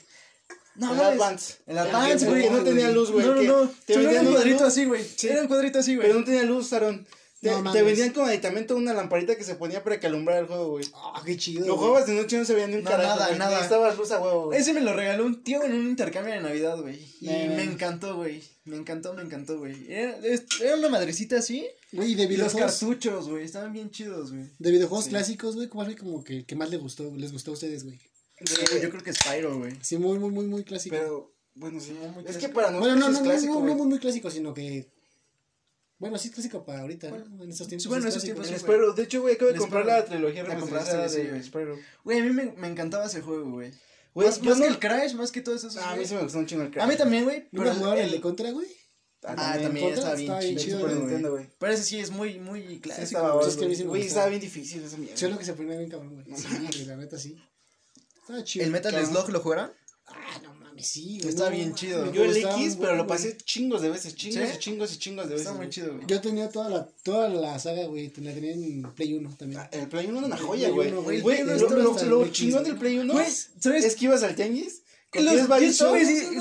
No, el Advance. El Advance, güey. No tenía luz, güey. No, no, que no. Era un cuadrito así, güey. Era un cuadrito así, güey. Pero no tenía luz, Aaron. Te, no, vendían como aditamento una lamparita que se ponía para que alumbrara el juego, güey. Ah, oh, qué chido. Los juegos de noche no se veían ni un carajo. Nada, nada. Estaba luz a huevo, güey. Ese me lo regaló un tío en un intercambio de Navidad, güey. Y eh. me encantó, güey. Me encantó, me encantó, güey. Era, era una madrecita así. Güey, de videojuegos. Y los cartuchos, güey. Estaban bien chidos, güey. De videojuegos clásicos, güey. ¿Cuál fue como que, que más les gustó, les gustó a ustedes, güey? Yo creo que Spyro, güey. Sí, muy, muy, muy, muy clásico. Pero, bueno, sí, muy, muy Es que para nosotros. Bueno, no, no, clásico, no, no, muy, muy clásico, sino que bueno, sí es clásico para ahorita, bueno, ¿no? en estos tiempos. Bueno, esos tiempos. Sí, pero de hecho, güey, acabo de comprar la trilogía remasterizada de Spyro. Güey, a mí me, me encantaba ese juego, güey. Güey, más, más no... que el Crash, más que todos esos. Ah, a mí se me gustó un chingo el Crash. A mí también, güey. Pero jugar el de Contra, güey. Ah, ah también, también estaba bien, chido. Super Nintendo, güey. Pero ese sí es muy, muy clásico. Güey, estaba bien difícil esa mierda. Solo que se ponía bien cabrón, güey. Sí, la neta sí. Estaba chido. ¿El Metal Slug lo jugaron? Sí, güey. Está bien chido. Yo el X, pero lo pasé chingos de veces, chingos ¿Sí? y chingos y chingos de veces. Está muy chido, güey. Yo tenía toda la, toda la saga, güey. La tenía en Play 1 también. Ah, el Play 1 era una joya, güey. Güey, güey no lo, lo, lo chingón del Play 1 pues, ¿sabes? es que ibas al tenis los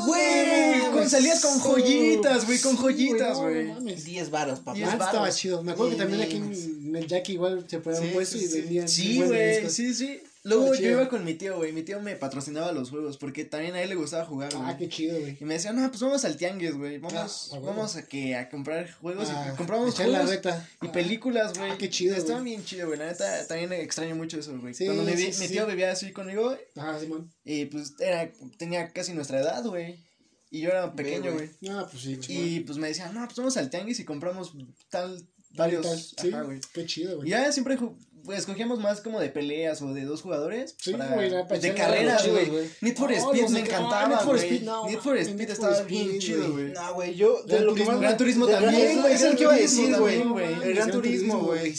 güey, con, salías con joyitas, güey, con joyitas, güey. 10 varos, papá. Antes ah, estaba chido. Me acuerdo que también aquí en, el Jack igual se ponían puesto y vendían. Sí, güey. Sí, sí. Luego yo iba con mi tío, güey. Mi tío me patrocinaba los juegos porque también a él le gustaba jugar, güey. Ah, qué chido, güey. Y me decía, no, pues vamos al tianguis, güey. Vamos, ah, vamos a que a comprar juegos y ah, compramos juegos y ah. películas, güey. qué chido. Estaba bien chido, güey. La neta también extraño mucho eso, güey. Sí, Cuando mi tío sí. vivía así conmigo. Ajá, Simón. Y pues era, tenía casi nuestra edad, güey. Y yo era pequeño, güey. Ah, pues sí, chido. Y pues me decían, no, pues vamos al tianguis y compramos tal, varios. Tal, sí, qué chido, güey. Ya siempre pues, escogíamos más como de peleas o de dos jugadores. Sí, para, güey, De carreras, güey. Need for Speed me encantaba. Need for Speed, no, Need for Speed estaba bien chido, güey. No, güey, yo. De. Gran Turismo también. Es el que iba a decir, güey. El Gran Turismo, güey.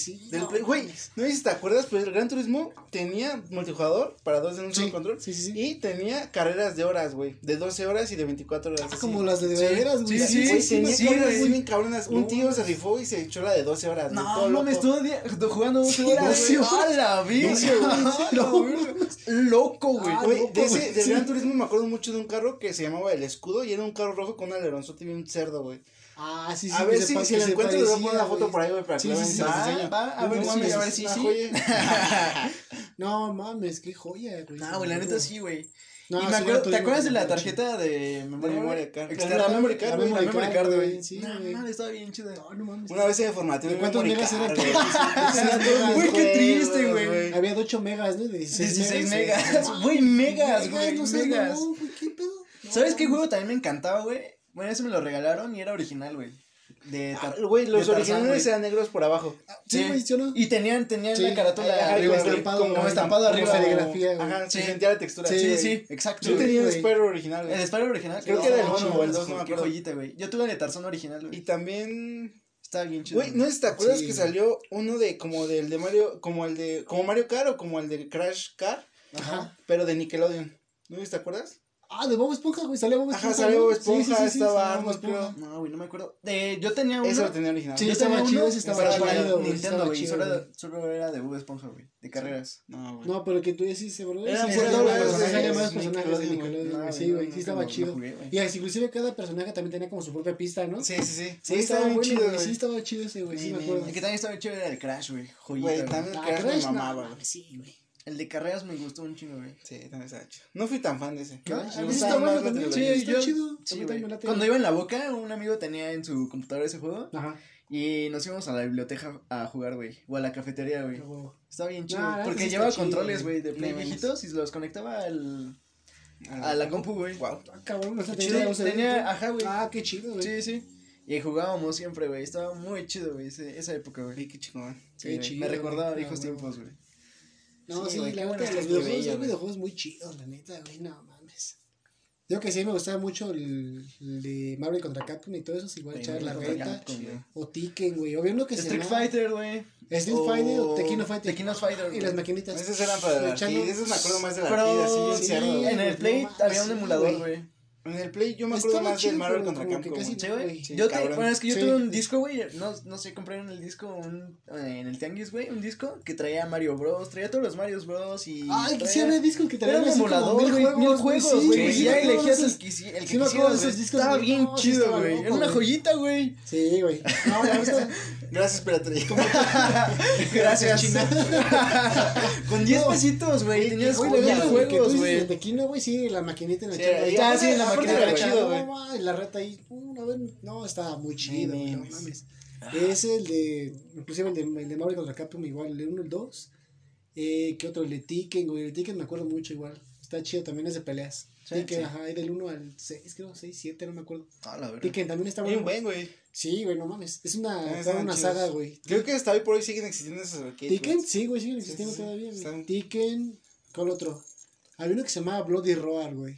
Güey, no sé si te acuerdas, pero el Gran Turismo tenía multijugador para dos en un solo control. Sí, sí. Y tenía carreras de horas, güey. De 12 horas y de 24 horas. Ah, como las de veras, güey. Sí, sí, sí. Tenía cabronas. Un tío se rifó y se echó la de 12 horas. No, mames, estuvo jugando 12 horas. Espacio. A la vida. Loco, güey. Ah, loco, de, ese, de sí. Gran Turismo me acuerdo mucho de un carro que se llamaba El Escudo y era un carro rojo con un aleronzote y un cerdo, güey. Ah, sí, sí. A ver si, se si, si encuentro, le voy a poner una foto por ahí, güey, para sí, que sí. Sí, sí, ah, va, a ver, no, mames, a ver si sí. No mames, qué joya, güey. No, güey, la neta sí, güey. No, y me acuerdo, ¿te acuerdas de la tarjeta de memoria, memoria card? La memory card, güey. Memory card, güey. Sí, no, estaba bien chida. No, no mames. Una vez se formateó de cuántos megas era. Güey, qué triste, güey. Había de 8 megas, ¿no? De 16 megas. Güey, megas, güey. Megas. ¿Sabes qué juego también me encantaba, güey? Bueno, ese me lo regalaron y era original, güey de ah, los originales eran negros por abajo. Ah, sí, güey, sí. ¿no? Y tenían, tenían la carátula arriba, como, estampado, como, como estampado arriba, como serigrafía. Ajá, sí. se sentía la textura. Sí, sí, sí exacto. Yo tenía el Spyro original. El Spyro original, creo que era el 1 o el 2, no me acuerdo. joyita, güey. Yo tuve el de Tarzán original. Y también estaba bien chido. Güey, ¿no te acuerdas que salió uno de como del de Mario, como el de como Mario Kart o como el de Crash Car? Ajá. Pero de Nickelodeon. ¿No te acuerdas? Ah, de Bob Esponja, güey. Salía Bob Esponja. Ajá, salía Bob Esponja, sí, sí, sí, estaba Arnold, creo. No, güey, no me acuerdo. De, yo tenía uno. Eso lo tenía original. Sí, yo estaba chido, ese estaba chido. Chido, Nintendo, güey. Solo, era, solo era de Bob Esponja, güey. De carreras. No, güey. No, pero que tú decís, bro. Era sí, era más personajes de Nickelodeon. Sí, güey, sí estaba chido. Y inclusive cada personaje también tenía como su propia pista, ¿no? Sí, sí, sí. Sí, estaba bien chido, Sí, estaba chido ese, güey. Sí, me acuerdo. El que también estaba chido era el Crash, güey. Joyita. Güey, también el Crash ah, me mamaba, güey. Sí, güey. El de carreras me gustó un chingo, güey. Sí, también está chido. No fui tan fan de ese. ¿No? Me ah, está bueno. Sí, está yo, chido. Sí, Cuando iba en la boca, un amigo tenía en su computadora ese juego. Ajá. Y nos íbamos a la biblioteca a jugar, güey. O a la cafetería, güey. Oh. Está bien chido. Porque llevaba controles, güey, de play viejitos y los conectaba al. A, la compu, güey. Wow. Ah, cabrón, está chido. Tenía, ajá, güey. Ah, qué chido, güey. Sí, sí. Y jugábamos siempre, güey. Estaba muy chido, güey. Esa época, güey. Qué chingón. Sí, qué chido. Me recordaba viejos ah, tiempos, güey. No, sí, sí güey, la neta, los videojuegos son videojuegos muy chidos, la neta, güey, no mames. Digo que sí, me gustaba mucho el, el de Marvel contra Capcom y todo eso, si igual echar la reta. O Tikken, güey. O bien lo que Street se Fighter, güey. Street. Fighter o Tequino Fighter. Tequino Fighter. Y las maquinitas. Esas eran para la Esos me acuerdo más de la Pero, sí, sí, sí, en el Play había un emulador, güey. En el Play yo me acuerdo más chido, del Marvel contra Capcom. Casi, ¿Sí, güey? Yo bueno, es que yo tuve un disco, güey, no, no sé, compré en el disco, un, eh, en el Tianguis, güey, un disco que traía Mario Bros, traía todos los Mario Bros y... Ay, que sí había discos que traían así como mil juegos, mil juegos, güey, y ya elegías el que sí, el que Estaba bien chido, güey, era una joyita, güey. Sí, güey. No, me gusta. Gracias, Beatriz. Gracias, China. Con 10 no, pesitos, güey. Tenías güey, juegos, güey. De Kino, güey, sí, la maquinita en el sí, chido. Ya, ah, sí, la maquinita era chido, güey. La reta ahí, una vez, no, estaba muy chido, no mames. Ah. Es el de, inclusive el de, el de Marvel contra Capcom, igual, el 1 y el 2. Eh, ¿Qué otro? El de Tiken, güey. El de Tiken me acuerdo mucho, igual. Está chido, también es de peleas. Sí, Tekken, sí. ajá, hay del 1 al 6, creo, 6, 7, no me acuerdo. Ah, la verdad. Tekken también está bueno. buen, güey. Sí, güey, no mames. Es una, Ah, estaban una saga, güey. Creo que hasta hoy por hoy siguen existiendo esos arcades. Tekken, güey. sí, güey, siguen existiendo Sí, sí, sí. todavía, güey. Están- Tekken, ¿cuál otro? Había uno que se llamaba Bloody Roar, güey.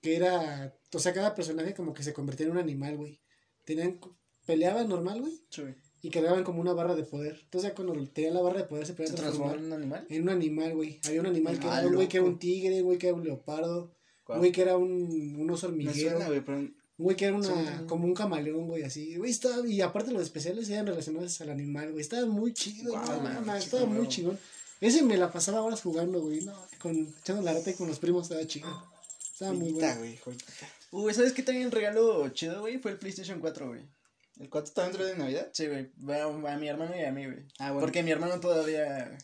Que era, o sea, cada personaje como que se convertía en un animal, güey. Tenían, peleaban normal, güey, Sí, güey. y cargaban como una barra de poder. Entonces ya cuando tenían la barra de poder se ¿Se podían transformó transformar en un animal? en un animal, güey. Había un animal que era un güey que era un tigre, güey que era un leopardo, un güey que era un, un oso hormiguero. suena, güey, pero. Un güey que era una, Sí. como un camaleón, güey, así. Güey, estaba, y aparte los especiales eran relacionados al animal, güey. Estaba muy chido, Guau, no, man, estaba muy chingón. Ese me la pasaba horas jugando, güey, no, con, echando la rata y con los primos estaba chido. Estaba muy bueno. güey. Uy, ¿sabes qué también regalo chido, güey? Fue el PlayStation 4, güey. ¿El 4 está dentro de Navidad? Sí, güey. A, a mi hermano y a mí, güey. Ah, bueno. Porque mi hermano todavía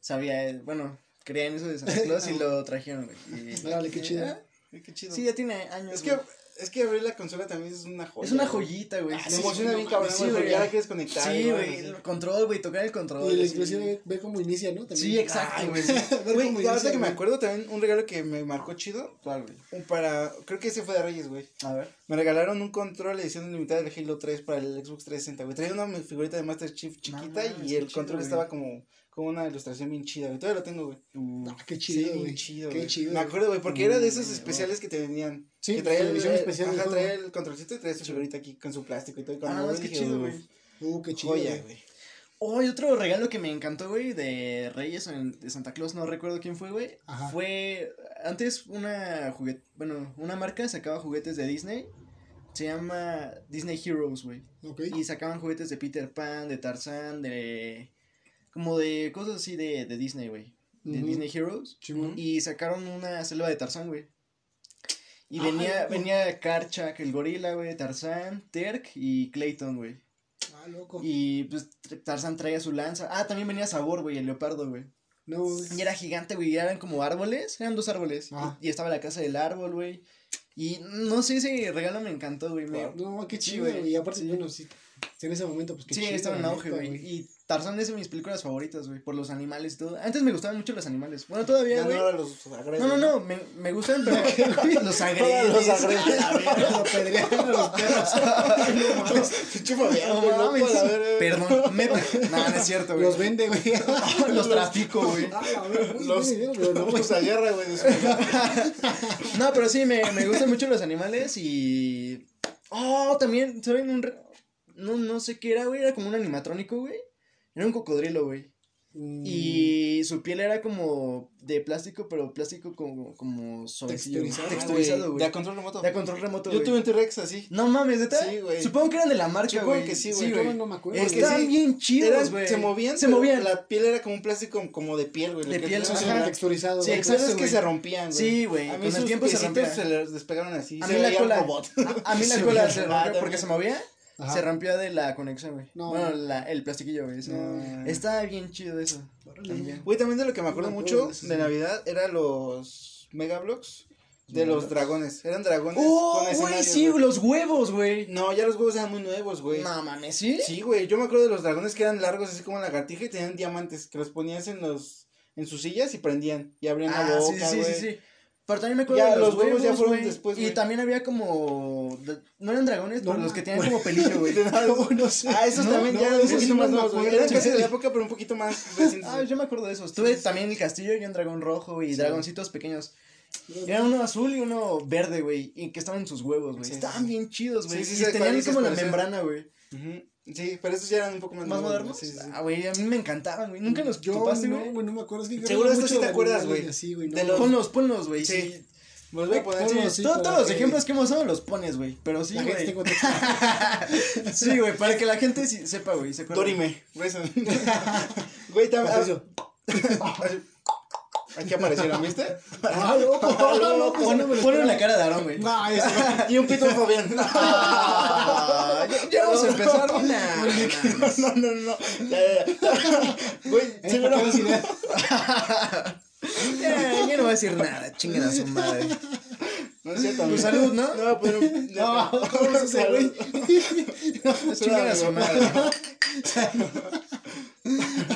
sabía, eh, bueno, creía en eso de Santa Claus y lo trajeron, güey. Y- Órale, qué chido. Ah, Qué chido. Sí, ya tiene años. es que, es que abrir la consola también es una joya. es una joyita, güey. Ah, Sí, se emociona bien cabrón, sí, güey. ya la quieres conectar. Sí, güey, el control, güey, tocar el control. Y así. inclusive ve cómo inicia, ¿no? También. Sí, exacto, Ay, güey. güey. Ver Güey, ahorita que me acuerdo también un regalo que me marcó chido. ¿Cuál, güey? un Para, creo que ese fue de Reyes, güey. A ver. Me regalaron un control edición limitada del Halo 3 para el Xbox 360, güey. Traía una figurita de Master Chief chiquita mames, y el chido, control güey. estaba como con una ilustración bien chida, güey. Todavía lo tengo, güey. No, qué chido, güey. chido, Qué güey. chido. Me acuerdo, güey, porque era de esos Mm, especiales que te venían. Sí, que traía la el, especial Ajá, traía el controlcito y traía su figurita aquí con su plástico y todo. Y cuando Ah, es que dije, chido, "Uf, güey. Uh, qué chido, Joya, güey. Oh, y otro regalo que me encantó, güey, de Reyes o de Santa Claus, no recuerdo quién fue, güey. Ajá. Fue antes una juguete, bueno, una marca sacaba juguetes de Disney. Se llama Disney Heroes, güey. Ok. Y sacaban juguetes de Peter Pan, de Tarzán, de como de cosas así de, de Disney, güey. De. Disney Heroes. Simón. Y sacaron una selva de Tarzán, güey. Y Ah, venía, loco. venía Karchak, el gorila, güey, Tarzán, Terk y Clayton, güey. Ah, loco. Y pues Tarzán traía su lanza. Ah, también venía Sabor, güey, el leopardo, güey. No, güey. Y era gigante, güey. y Eran como árboles. Eran dos árboles. Ah. Y, y estaba la casa del árbol, güey. Y no sé, ese regalo me encantó, güey. me- No, qué Sí, chido, güey. Y aparte, Sí. bueno, sí. En ese momento, pues qué Sí, chido. estaba en auge, güey. Y Tarzán es de mis películas favoritas, güey. Por los animales y todo. Antes me gustaban mucho los animales. Bueno, todavía, no güey. los. No, no, no. Me, me gustan, pero los agredes. Los agredes. a la verga. Lo pedrearon a los perros. No mames. Perdón, me... No, no es cierto, güey. Los vende, güey. Los trafico, güey. Los, los güey. No, pero sí, me, me gustan mucho los animales y. Oh, también, ¿saben? Un re- No, no sé qué era, güey. Era como un animatrónico, güey. Era un cocodrilo, güey. Mm, Y su piel era como de plástico, pero plástico como, como suavecillo. Texturizado. Texturizado, güey. De a control remoto. De a control remoto, Yo güey. tuve un T-Rex así. No mames, ¿neta? Sí, güey. Supongo que eran de la marca, güey. que sí, güey. yo no me acuerdo. Estaban sí, bien chidos, güey. se movían. Se movían. La piel era como un plástico como de piel, güey. De piel, Ajá. sí texturizado, Sí. Exacto, es que se rompían, güey. Sí, güey. Con el tiempo se piecitos rompía. se les despegaron así. A mí la cola. A, mí la cola se porque se movía. Ajá. Se rompió de la conexión, güey. No. Bueno, la, el plastiquillo, güey. No. Estaba bien chido eso. También. Güey, también de lo que me acuerdo No mucho de sí. Navidad era los Megablocks de los dragones. Eran dragones ¡Oh, güey! Sí, los huevos, güey. No, ya los huevos eran muy nuevos, güey. No mames, ¿sí? Sí, güey, yo me acuerdo de los dragones que eran largos así como lagartija y tenían diamantes que los ponías en los en sus sillas y prendían y abrían Ah, la sí, boca, sí, güey. sí, sí. Pero también me acuerdo Ya, de los, los huevos ya fueron después, Y también había como. No eran dragones, No pero los que tenían como pelillo, güey. No, sé. Ah, esos No, también no, ya eran un poquito sí más nuevos, güey. Eran casi de la época, pero un poquito más recientes. Ah, yo me acuerdo de esos. Tuve también el castillo y un dragón rojo y dragoncitos pequeños. Era uno azul y uno verde, güey. Y que estaban en sus huevos, güey. Sí, Estaban sí. bien chidos, güey. Sí, sí, y tenían como la sí. membrana, güey. Sí, pero esos ya eran un poco más, ¿Más modernos? güey. Sí, sí, sí. Ah, güey, a mí me encantaban, güey. ¿Nunca los Yo topaste, no, güey? güey, no me acuerdo. Es que Seguro mucho sí te acuerdas, güey. y así, güey. De no. los- Ponlos, ponlos, güey. Sí. Sí. Los voy a poner Ponlos, así. sí, Todo- para todos los que- ejemplos que hemos usado los pones, güey. Pero sí, güey. Sí, güey, para que la gente sí sepa, güey. Se acuerde. Dorime. Beso. Güey, también. Aquí aparecieron, ¿viste? Ah, loco, ah, loco, Pon- no me lo Ponlo en la cara de Aarón, güey. No, Y un pito Fabián. Ah, ya, vamos a empezar. No, no, no, no. Ya, ya, ya. Güey, Eh, sí, ¿para pero- ya no voy a decir nada. Chinguen a su madre. No es cierto. Tu amigo. salud, ¿no? No, voy a poner un. No, ¿cómo ese, güey? Chinguen a su madre.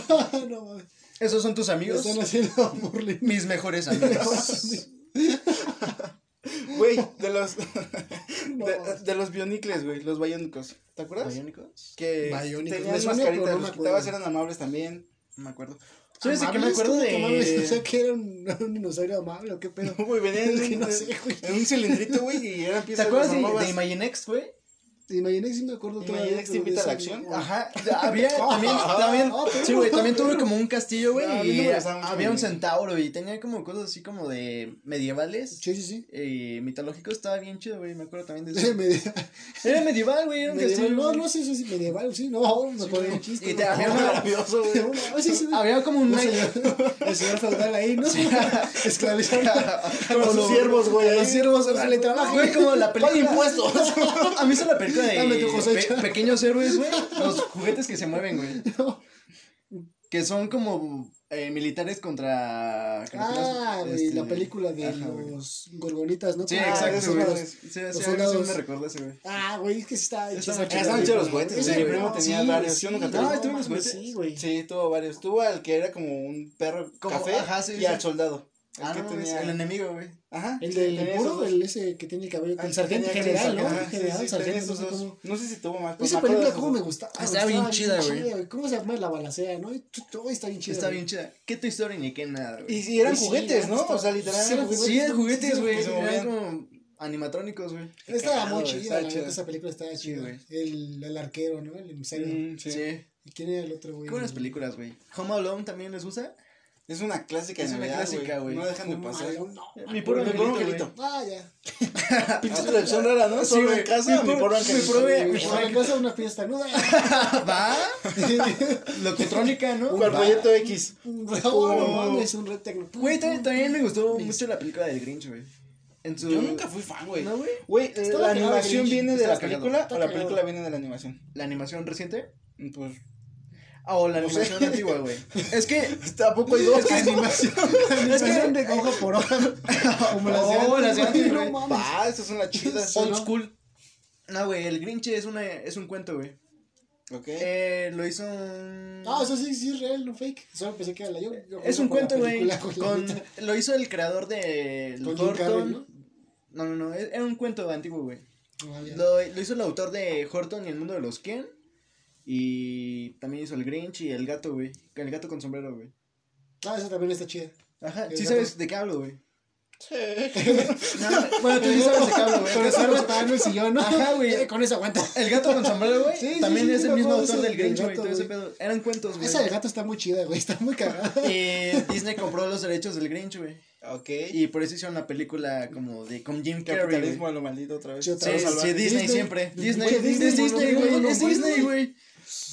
No, mames. Esos son tus amigos. Están haciendo burling. Mis mejores amigos. Güey, de los. No. de, de los bionicles, güey, los biónicos. ¿Te acuerdas? ¿Biónicos? Que Biónicos, me tenían mascaritas, no los quitabas, eran amables también. No me acuerdo. ¿Sabes de qué me acuerdo ¿Cómo que amables? O de. sea, que era un, un dinosaurio amable o qué pedo. Güey, venían que en, no un- sé, güey. en un cilindrito, güey, y eran ¿Te piezas acuerdas de, de Imaginext, güey? Te imaginé, sí me acuerdo Imaginext te pero invita a la de acción. no. Ajá, había también, también, Ah, pero- sí, güey, también tuve como un castillo, güey, No, a no y había un centauro y tenía como cosas así como de medievales, Sí, sí, sí. y mitológicos, estaba bien chido, güey, me acuerdo también de eso. Medieval, Era medieval, güey, era un medieval, castillo. no, no sé si es medieval, sí, no, me acuerdo un chiste. Y te- no. había maravilloso, güey. Ah, sí, sí, Había como un el señor feudal ahí, ¿no? Esclavizando Con sus siervos, güey. a los siervos, órale, trabaja. Güey, como la película. Impuestos. ¿A mí la película de Dame tu cosecha. pe- pequeños héroes, güey? Los juguetes que se mueven, güey. No. Que son como eh, militares contra. Ah, güey, este, la película de ajá, güey. los gorgonitas, ¿no? Sí, Ah, exacto, esos güey. Sí, sí, Los sí, soldados. sí me recuerdo ese, güey. Ah, güey, es que está hecho. Estaban chidos los juguetes, güey. Mi primo tenía sí, varios. sí, Yo nunca no, tuve. No, no, tuve unos mames, juguetes. Sí, güey. Sí, tuvo varios. Tuvo al que era como un perro Como- café ajá, sí, y sí. al soldado. El Ah, que no, tenía. el enemigo, güey. Ajá. El sí, del tenía puro, el ese que tiene el cabello, Ah, el sargento general, ¿no? Ajá, sí, General, sí, tenía sargento, no cómo. No sé si tuvo más. Esa película de cómo me dos. gustaba. Está bien chida, güey. ¿Cómo se llama la balacera, no? Todo está bien chida. Está bien chida. ¿Qué tu historia ni qué nada, güey? Y si eran Sí, juguetes, ¿no? O sea, literal. sí, eran juguetes. Sí, sí, güey. Eran como animatrónicos, güey. Estaba cagado, muy chida, esa película estaba chida. güey. El, el arquero, ¿no? El emisario. Mm, sí. Sí. ¿Y quién era el otro, güey? Qué buenas películas, güey. Home Alone también les gusta. Es una clásica de Es una Navidad, clásica, güey. No dejan de pasar. Mi puro Mi puro angelito. Ah, ya. Pinche traducción rara, ¿no? Sí, Solo en casa, Mi mi puro- puro mi angelito. puro- mi O en casa una fiesta, ¿no? ¿Va? Locotrónica, ¿no? Va. proyecto X. Oh, no mames, un red tecno. Güey, también, también me gustó mucho la película del Grinch, güey. En su... Yo nunca fui fan, güey. ¿No, güey? ¿la animación viene de la película o la película viene de la animación? ¿La animación reciente? Pues. Ah, o la No sé. animación antigua, güey. Es que... Tampoco hay dos. Animación. Animación de hoja por hoja. Como las de Oh, antes, las de antes, güey, güey. No mames. Va, esas son las chidas. Old ¿no? school. No, güey, el Grinch es, una, es un cuento, güey. Ok. Eh, lo hizo un... No, eso sí, sí es real, no fake. Solo pensé que era la yo. yo Es un cuento, güey. Con... Lo hizo el creador de... Con Horton. ¿no? No, no, no. Era un cuento antiguo, güey. Ah. Lo, lo hizo el autor de Horton y el mundo de los Ken. Y también hizo el Grinch y el gato, güey. El gato con sombrero, güey. Ah, esa también está chida. Ajá, El sí gato. sabes de qué hablo, güey. No, bueno, tú sí sabes de qué hablo, güey. Pero está en el sillón, ¿no? Ajá, güey. Eh, Con eso aguanta. El gato con sombrero, güey. Sí, sí, también sí, es sí, el mismo autor del Grinch, güey. Todo ese pedo. Eran cuentos, güey. Esa del gato está muy chida, güey. Está muy cagada. Y Disney compró los derechos del Grinch, güey. Ok. Y por eso hicieron una película como de con Jim Carrey, Capitalismo a lo maldito otra vez. Sí, otra Sí, sí. Disney, Disney. siempre. Disney, Disney, Disney, Es güey.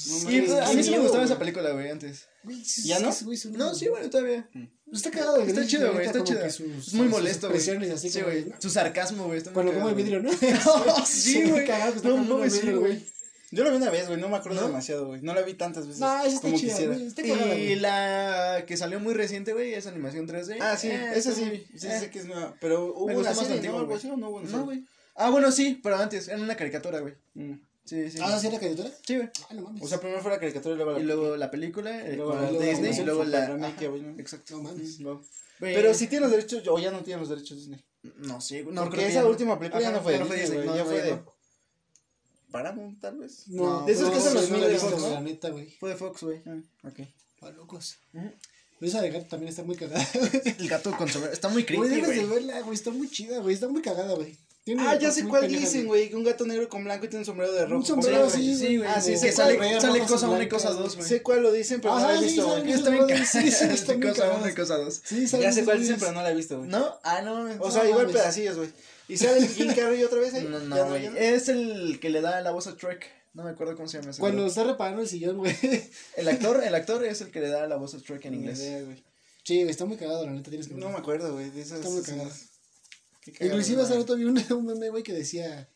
No Y mames, pues, a mí sí me gustaba esa película, güey, antes. Güey, sí, ¿Ya no? sí, güey, son- No, sí, bueno, todavía. Está cagado el Está chido, güey, está como chido. Es muy molesto, güey. así Sí, como güey. Su sarcasmo, güey. está Cuando come cagado, vidrio, ¿no? Sí, güey. No mames, güey. Yo la vi una vez, güey. No me acuerdo ¿No? demasiado, güey. No la vi tantas veces. No, esa como chida, quisiera. cagada, Y la que salió muy reciente, güey, es animación 3D. Ah, sí, Eh, esa sí. muy- Sí, eh. sé que es nueva. Pero hubo una más antigua, güey. no güey. Ah, bueno, sí, pero antes, era una caricatura, güey. Mm. Sí, sí. ¿Ah, ¿sí era caricatura? Sí, güey. Ah, no mames. O sea, primero fue la caricatura y luego la Y luego la película, Y eh, luego con la- Disney, y luego la... güey. Exacto. no mames. No. Güey, Pero si tienen los derechos, o ya no tienen los derechos Disney. No, sí, güey, no, Porque esa última película ya no fue de ya no fue Disney, Disney, güey. no, Ya no, fue de. Paramount, tal vez. No, de esos que hacen los no mil la güey, neta, güey. Fue de Fox, güey. Ah, ok. A locos. Pero esa de gato también está muy cagada. El gato con sombrero. Está muy Güey, creepy, debes de güey. verla, güey. Está muy chida, güey. Está muy cagada, güey. Tiene Ah, ya sé cuál dicen, güey. Que un gato negro con blanco y tiene un sombrero de rojo. Un sombrero así, blanco. güey. Ah, sí, que sale, sale cosa y 1 y cosa güey. 2, güey. Sé cuál lo dicen, pero no la he sí, visto, güey. Está bien sí, sí, están bien Cosa 1 y cosa 2. Sí, Ya sé cuál dicen, pero no la he visto, güey. ¿No? Ah, no. O sea, igual pedacillos, güey. ¿Y sale Jim Carrey otra vez ahí? No, no, güey. Es el que le da la voz a Trek. No me acuerdo cómo se llama ese. Cuando está reparando el sillón, güey. El actor, el actor es el que le da la voz a Trek en inglés. Sí, güey, está muy cagado, la neta, tienes que No me acuerdo, güey. Está muy cagado. Inclusive hace rato vi un, un meme, güey, que decía,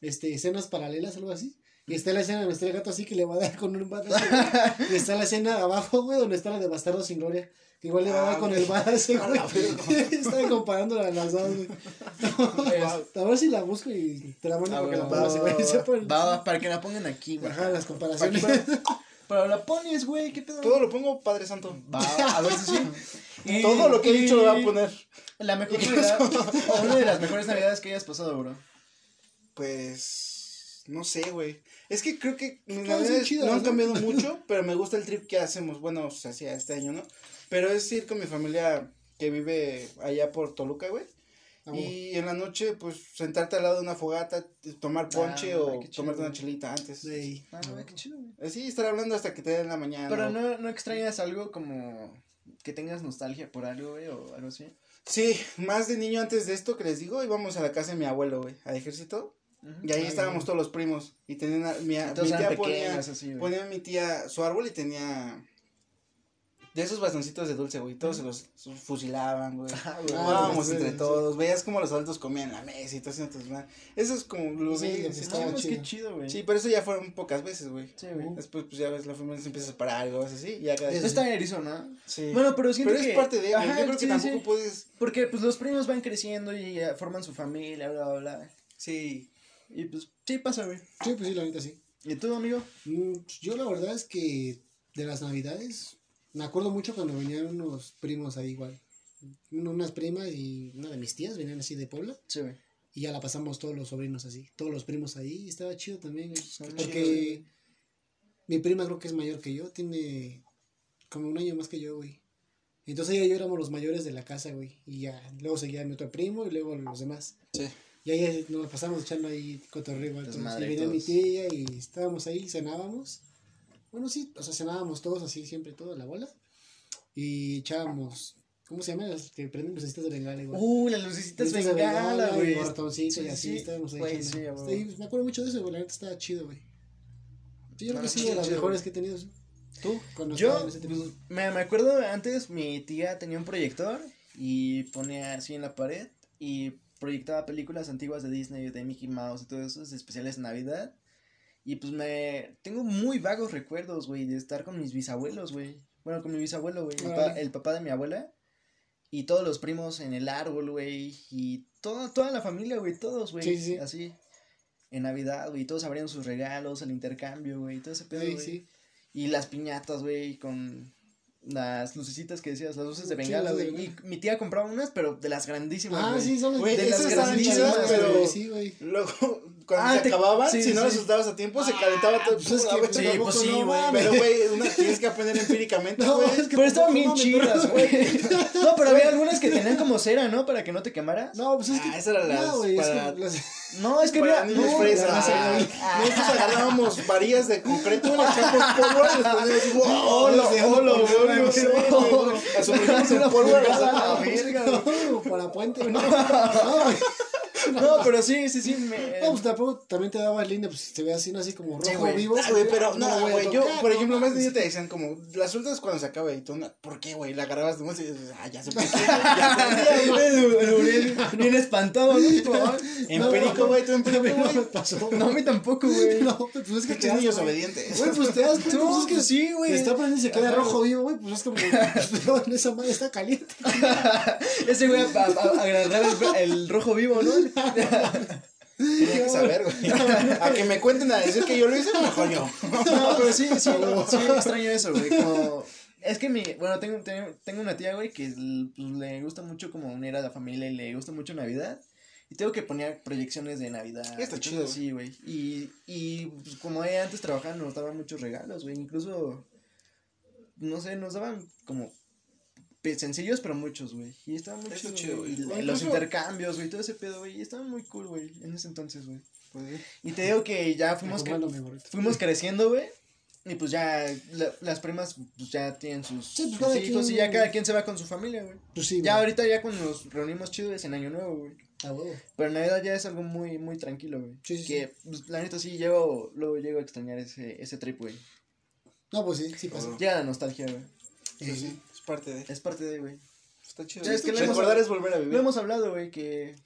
este, escenas paralelas, algo así. Y está la escena donde está el gato así que le va a dar con un güey. y está la escena abajo, güey, donde está la de Bastardo sin Gloria. Que igual le va a dar Ah, con el base, güey. Estaba comparando a las dos, güey. A ver si la busco y te la mando para que la va, para que la pongan aquí, güey. Ajá, las comparaciones. Pero la pones, güey, ¿qué pedo? Todo lo pongo Padre Santo. Va, a ver si sí. Y- Todo lo que he dicho lo voy a poner. La mejor Navidad, o una de las mejores Navidades que hayas pasado, bro. Pues. No sé, güey. Es que creo que mis Todas son navidades chidas, no han ¿no? cambiado mucho, pero me gusta el trip que hacemos. Bueno, o sea, sí, este año, ¿no? Pero es ir con mi familia que vive allá por Toluca, güey. Ah. Y en la noche, pues, sentarte al lado de una fogata, tomar ponche Ah, o qué chido, tomarte una chelita antes. Sí. Ah, güey, qué chido, güey. Así, estar hablando hasta que te den la mañana. Pero o- no, no extrañas algo como que tengas nostalgia por algo, güey, o algo así. Sí, más de niño antes de esto que les digo, íbamos a la casa de mi abuelo, güey, al ejército. Y ahí Ay, estábamos güey. todos los primos. Y tenían, a- mi, mi tía así, ponía mi tía su árbol y tenía de esos bastoncitos de dulce, güey. Todos se los fusilaban, güey. Ah. Jugábamos sí, entre sí. todos. Veías como los adultos comían en la mesa y todo eso. entonces, man, Eso es como lo Sí, vi, pues, sí, pues chido. qué chido, güey. Sí, pero eso ya fueron pocas veces, güey. Sí, güey. Después, pues ya ves, la familia se empieza a separar y cosas así. Y ya cada Eso está erizo, ¿no? Sí. Bueno, pero siento pero es que... parte de. Ajá, Yo creo que sí, tampoco sí. puedes. Porque, pues, los primos van creciendo y ya forman su familia, bla, bla, bla. Sí. Y, pues, sí pasa, güey. Sí, pues sí, la neta sí. ¿Y tú, amigo? Mm, Yo la verdad es que de las navidades, me acuerdo mucho cuando venían unos primos ahí igual. Unas primas y una de mis tías venían así de Puebla. Sí, güey. Y ya la pasamos todos los sobrinos así, todos los primos ahí. y Estaba chido también, güey, Está Porque mi prima creo que es mayor que yo, tiene como un año más que yo, güey. Entonces ella y yo éramos los mayores de la casa, güey. Y ya, luego seguía mi otro primo y luego los demás. Sí. Y ahí nos pasamos echando ahí cotorreo. Y venía mi tía y estábamos ahí, cenábamos. Bueno, sí, o sea, cenábamos todos así, siempre, toda la bola. Y echábamos, ¿cómo se llama? Las que prenden lucecitas de bengala igual. Uh, las lucecitas de bengala, güey. bortoncitos Sí, y así, sí. estábamos ahí. Echando. sí, a huevo. Sí, me acuerdo mucho de eso, güey, la neta estaba chido, güey. Sí, yo creo que sí, de las mejores que he tenido. ¿Tú? Cuando Yo, en ese me, me acuerdo antes, mi tía tenía un proyector y ponía así en la pared y proyectaba películas antiguas de Disney, de Mickey Mouse y todo eso, especiales de Navidad. Y pues me. Tengo muy vagos recuerdos, güey, de estar con mis bisabuelos, güey. Bueno, con mi bisabuelo, güey. El, pa- Órale. el papá de mi abuela. Y todos los primos en el árbol, güey. Y toda, toda la familia, güey. Todos, güey. Sí, sí. Así. En Navidad, güey. Todos abriendo sus regalos, el intercambio, güey. Todo ese pedo, güey. sí. Y las piñatas, güey, con las lucecitas que decías, las luces de bengala, güey. Y mi tía compraba unas, pero de las grandísimas, Ah, sí, son Güey, de las grandísimas, chidas, pero Sí, güey. luego, cuando Ah, se te- acababan, sí, si no sí, las sí. asustabas a tiempo, se calentaba todo. Pues es que, pues, Sí, pues sí, no güey. mames. Pero, güey, una tienes que aprender empíricamente, No, güey. es que Pero estaban bien chidas, güey. No, pero había algunas que tenían como cera, ¿no? Para que no te quemaras. No, pues es que. Ah, esas eran las No, güey, es que las- No, es que Para había. niños no, fresas. las- Ah, Nosotros agarrábamos varillas de concreto, le echamos polvo y les poníamos wow, güey. güey. Las sumergimos en polvo. No, para puente, no. No, pero sí, sí, sí. Me... No, pues tampoco también te daba línea, pues se ve así, ¿no? Así como rojo vivo. Ah, güey, pero no güey, yo, por ejemplo, más de niño te decían como, las sueltas cuando se acaba y tú, no, ¿por qué, güey? La agarrabas de y dices, ah, ya se puso, bien espantado, ¿no? Ay, Empírico, güey, tú A mí empírico, no me pasó. No, a mí tampoco, güey. No, pues es que te das niños obedientes. Güey, pues te das cuenta, pues es que pues sí, güey. Está aprendiendo y se queda rojo vivo, güey, pues es como, en esa madre está caliente. Ese güey agarrar el rojo vivo, ¿no? Tenía que saber, güey. A que me cuenten a decir que yo lo hice, mejor yo. No, pero sí, sí, sí extraño eso, güey. Como... Es que mi, bueno, tengo, tengo, tengo una tía, güey, que pues, le gusta mucho como unir a la familia y le gusta mucho Navidad. Y tengo que poner proyecciones de Navidad. Está chido, así, güey. Y, y pues, como ella antes trabajaba, nos daban muchos regalos, güey. Incluso, no sé, nos daban como sencillos, pero muchos, güey. Y estaba muy chido, chido, güey. Güey. los intercambios, güey, todo ese pedo, güey. Y estaba muy cool, güey, en ese entonces, güey. Pues, sí. Y te digo que ya fuimos... Cre- fuimos creciendo, güey. Y pues ya la- las primas pues ya tienen sus, Sí, pues sus hijos quien- y ya cada quien se va con su familia, güey. Pues sí, Ya güey. ahorita ya cuando nos reunimos chido es en Año Nuevo, güey. A huevo. Pero en Navidad ya es algo muy, muy tranquilo, güey. Sí, sí, que pues, la neta sí llego, luego llego a extrañar ese, ese trip, güey. No, pues sí, sí pasa. Llega la nostalgia, güey. Pues sí, es parte de. Es parte de, güey. Está chido. Ya es que lo Recordar hemos- es volver a Lo vivir. hemos hablado, güey, que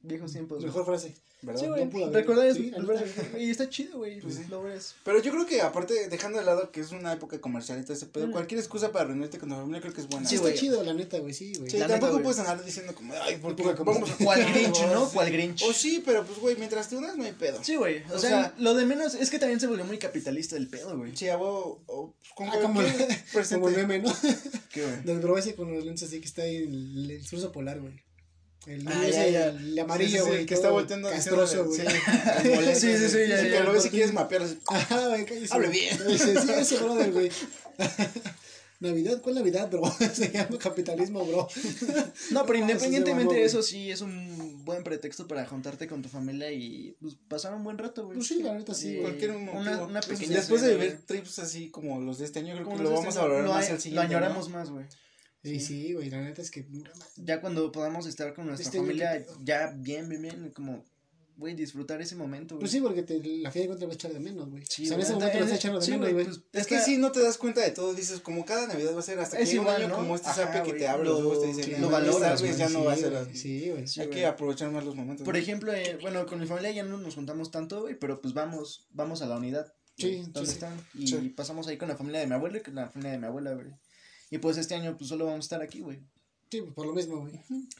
viejos tiempos. güey. Mejor frase. ¿Verdad? Sí, güey. No. Recordar es Sí, a. Y está chido, güey. Pues sí. Lo ves. Pero yo creo que aparte, dejando de lado que es una época comercial y todo ese pedo, Mm. cualquier excusa para reunirte con tu familia creo que es buena. Sí, está güey. chido, la neta, güey, sí, güey. Sí, La neta, tampoco güey. puedes andar diciendo como, ay, vamos a ¿Cuál Grinch, no? Sí. ¿Cuál Grinch? O sí, pero pues, güey, mientras te unas no hay pedo. Sí, güey. O, O sea, sea- lo de menos es que también se volvió muy capitalista el pedo, güey. Sí, hago, o, pues, Ah, como, el meme, ¿no? ¿Qué, güey? Del bro ese con los lentes así que está ahí el, el surso polar, güey. El Ah, ya, ya. el amarillo, Sí, sí, sí, güey. que está volteando Castroso, güey. Sí, Sí, sí, sí, ya, que ya. luego si quieres mapear así, Ajá, güey, cállese. Hable güey. bien. Sí, sí, ese brother, güey. Navidad, ¿cuál Navidad, bro? Se llama capitalismo, bro. No, pero independientemente de eso, sí es un buen pretexto para juntarte con tu familia y pues, pasar un buen rato, güey. Pues sí, la neta, sí, Y cualquier motivo. Una, una pequeña Después de güey. trips así como los de este año, creo Como que lo vamos este a valorar lo más a- al siguiente. Lo añoramos ¿no? más, güey. Sí, sí, güey, la neta es que. Ya cuando podamos estar con nuestra Este familia, que- ya bien, bien, bien, como, güey, disfrutar ese momento, güey. Pues sí, porque te, la fiesta de cuenta va a echar de menos, güey. Sí, o sea, en ese güey, momento lo en- está echando de sí, menos, güey. pues, Es que sí, no te das cuenta de todo, dices, como cada Navidad va a ser hasta que Es un igual, año ¿no? como este Ajá, sape que güey, te abre lo- los te dice, sí, no, lo valoras, vez ya güey, no va a ser güey, así. Sí, güey. Sí, Hay güey. que aprovechar más los momentos. Por ejemplo, eh, bueno, con mi familia ya no nos juntamos tanto, güey, pero pues vamos, vamos a la unidad. Sí, güey, sí, ¿Dónde están? Y Sí. pasamos ahí con la familia de mi abuelo y con la familia de mi abuela, güey. Y pues este año pues solo vamos a estar aquí, güey. Sí, pues por lo mismo, güey.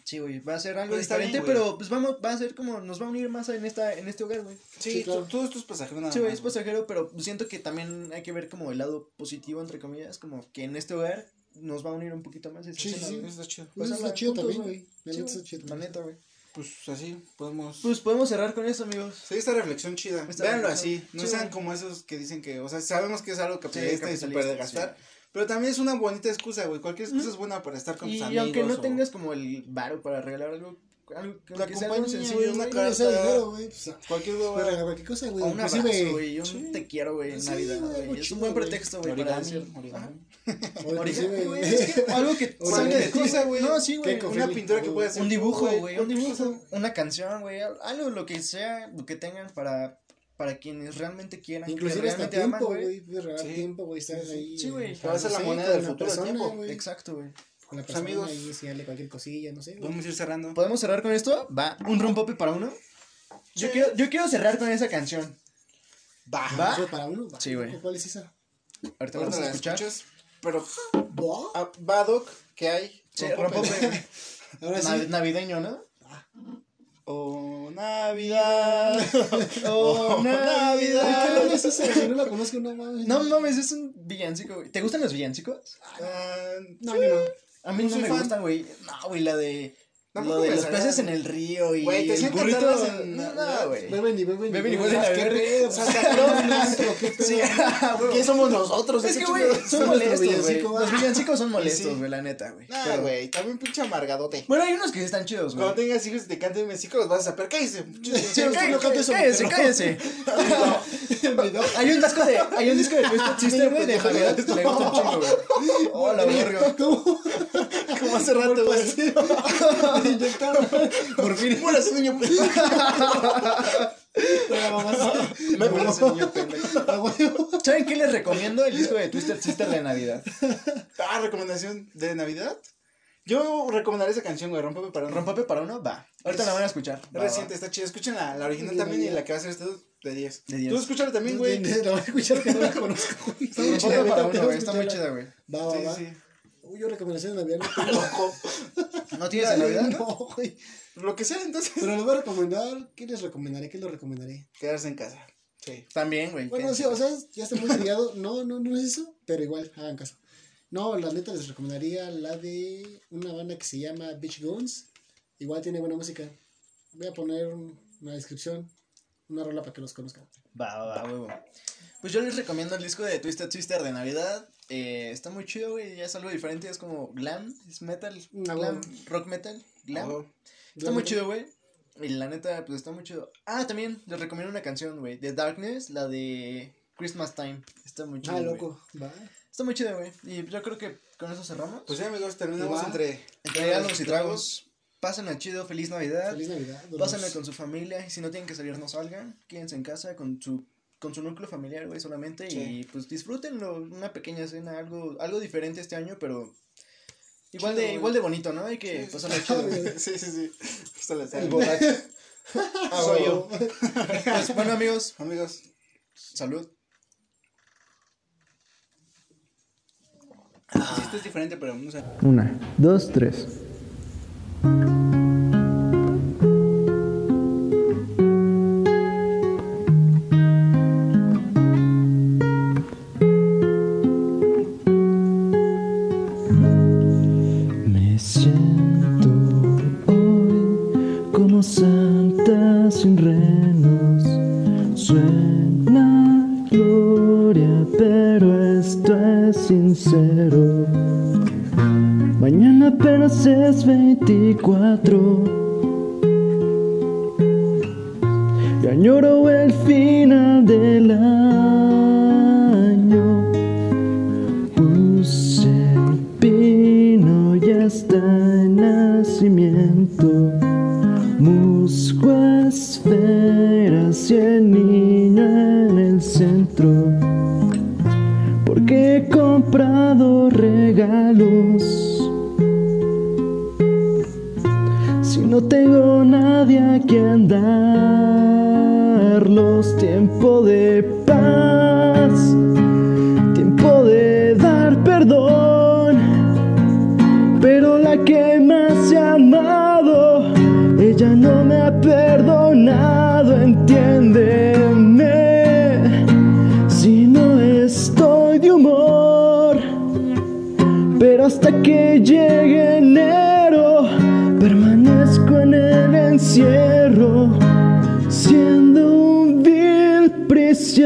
Sí, güey, va a ser algo Pues diferente, bien, pero pues vamos, va a ser como, nos va a unir más en esta, en este hogar, güey. Sí, Sí, claro. todo esto es pasajero nada Sí, güey, es pasajero, pero siento que también hay que ver como el lado positivo, entre comillas, como que en este hogar nos va a unir un poquito más. esa Sí, sí, cena, sí. está chido. Pues eso está chido también, güey. La neta está chido La neta, güey. Pues así podemos... Pues podemos cerrar con eso, amigos. Sí, esta reflexión chida. Esta Véanlo reflexión. así. No Sí, sean güey. como esos que dicen que, o sea, sabemos que es algo capitalista y capitalista, súper de gastar. Pero también es una bonita excusa, güey. Cualquier excusa es buena para estar con Y, tus y amigos. aunque no o- tengas como el varo para regalar algo, algo que La compañía, sencillo, una carta. dinero, güey. Pues, ah, Cualquier regalar cualquier cosa, güey. Un abrazo, güey, un Sí. te quiero, güey, en Sí, Navidad, güey, Es un buen pretexto, güey, para decir. origami. Origami, güey, es que algo que salga de cosa, güey. No, sí, güey. ¿Qué Una pintura que puede hacer Un dibujo, güey, un dibujo, una canción, güey, algo, lo que sea, lo que tengan para, para quienes realmente quieran, Inclusive hasta tiempo, güey. Puedes regalar Sí. tiempo, güey. Estar ahí. Sí, güey. a ser la sí, moneda del futuro, persona, tiempo. güey. Exacto, güey. Con la Pues, persona amigos. ahí, enseñarle cualquier cosilla, no sé, a ir cerrando. ¿Podemos cerrar con esto? Va, un rompope para uno. Yo, Sí. quiero, yo quiero cerrar con esa canción. Va. ¿Va? ¿Fue para uno? Va. Sí, güey. ¿Cuál es esa? Ahorita vamos a escuchar. escuchas. Pero, ¿Va? ah, Badoc, ¿qué hay? Sí, Rompope. rompope. Ahora sí. Nav- navideño, ¿no? Oh, Navidad. Oh, ¿qué Navidad. rola es esa, güey? No la conozco, no mames. No mames, es un villancico, güey. ¿Te gustan los villancicos? Ah, No, yo no. A mí No me fan. gustan, güey. No, güey, la de. Lo de me los peces en el río y. Güey, te el burrito. en No, güey. Beben y beben y Beben y huelen a ¿Qué pedo? Santa Claus, ¿qué pedo? Sí, güey. ¿Qué somos nosotros? Es ¿Qué que, güey, son molestos, güey. Los ah. villancicos son molestos, güey, la neta, güey. Pero- güey, también pinche amargadote. Bueno, hay unos que están chidos, güey. Cuando tengas hijos y te canten México, los vas a saber. Cállese, cállese, cállese. Hay un disco de, hay un disco de Twisted Sister, güey, de Navidad. Me gusta un chingo, güey. Oh, la verga. ¿Cómo? Como hace rato, güey. Por fin. Muera ese niño pendejo. Me ese niño pendejo. a huevo. ¿Saben qué les recomiendo? El disco de Twisted Sister de Navidad. Ah, recomendación de Navidad. Yo recomendaría esa canción, güey. Rómpeme para un ¿Rompope para uno? Va. Ahorita la van a escuchar. Es Va, va. reciente, está chida. Escuchen la, la original De también y la que va a ser este de 10. De 10. Tú escúchala también, güey. La voy a escuchar que no la conozco. güey. Está muy chida, güey, uno. Está muy chida, güey. Va, va, Sí, va. sí. Uy, yo recomendación de Navidad. Ojo. ¿No tienes de Navidad? No, güey. Lo que sea, entonces. Pero les voy a recomendar. ¿Qué les recomendaré? ¿Qué les recomendaré? Quedarse en casa. Sí. También, güey. Bueno, sí, o sea, ya está muy liado. No, no, no es eso, pero igual, hagan caso. No, la neta les recomendaría la de una banda que se llama Beach Guns. Igual tiene buena música. Voy a poner un- una descripción, una rola para que los conozcan. Va, va, va, huevo. Pues yo les recomiendo el disco de Twisted Sister de Navidad. Eh, está muy chido, güey. Ya es algo diferente. Es como glam, es metal, glam, bueno. rock metal, glam. Está muy chido, güey. Y la neta, pues está muy chido. Ah, también les recomiendo una canción, güey. De Darkness, la de Christmas Time. Está muy chido. Ah, loco. Va. Está muy chido, güey. Y yo creo que con eso cerramos. Pues ya, amigos, terminamos Va. entre. Entre regalos y tragos. Pásenla chido, feliz Navidad. Feliz Navidad. Pásenla con su familia. Y si no tienen que salir, no salgan. Quédense en casa con su con su núcleo familiar, güey, solamente. Sí. Y pues disfrútenlo. Una pequeña cena, algo, algo diferente este año, pero igual Chido, de, güey. igual de bonito, ¿no? Hay que Sí, sí, pasarla sí. chido. güey. Sí, sí, sí. Justo la El borracho. Ah, yo. Pues, bueno, amigos, Amigos, salud. sí, esto es diferente, pero no sé. Una, dos, tres.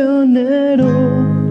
Prisionero. Ya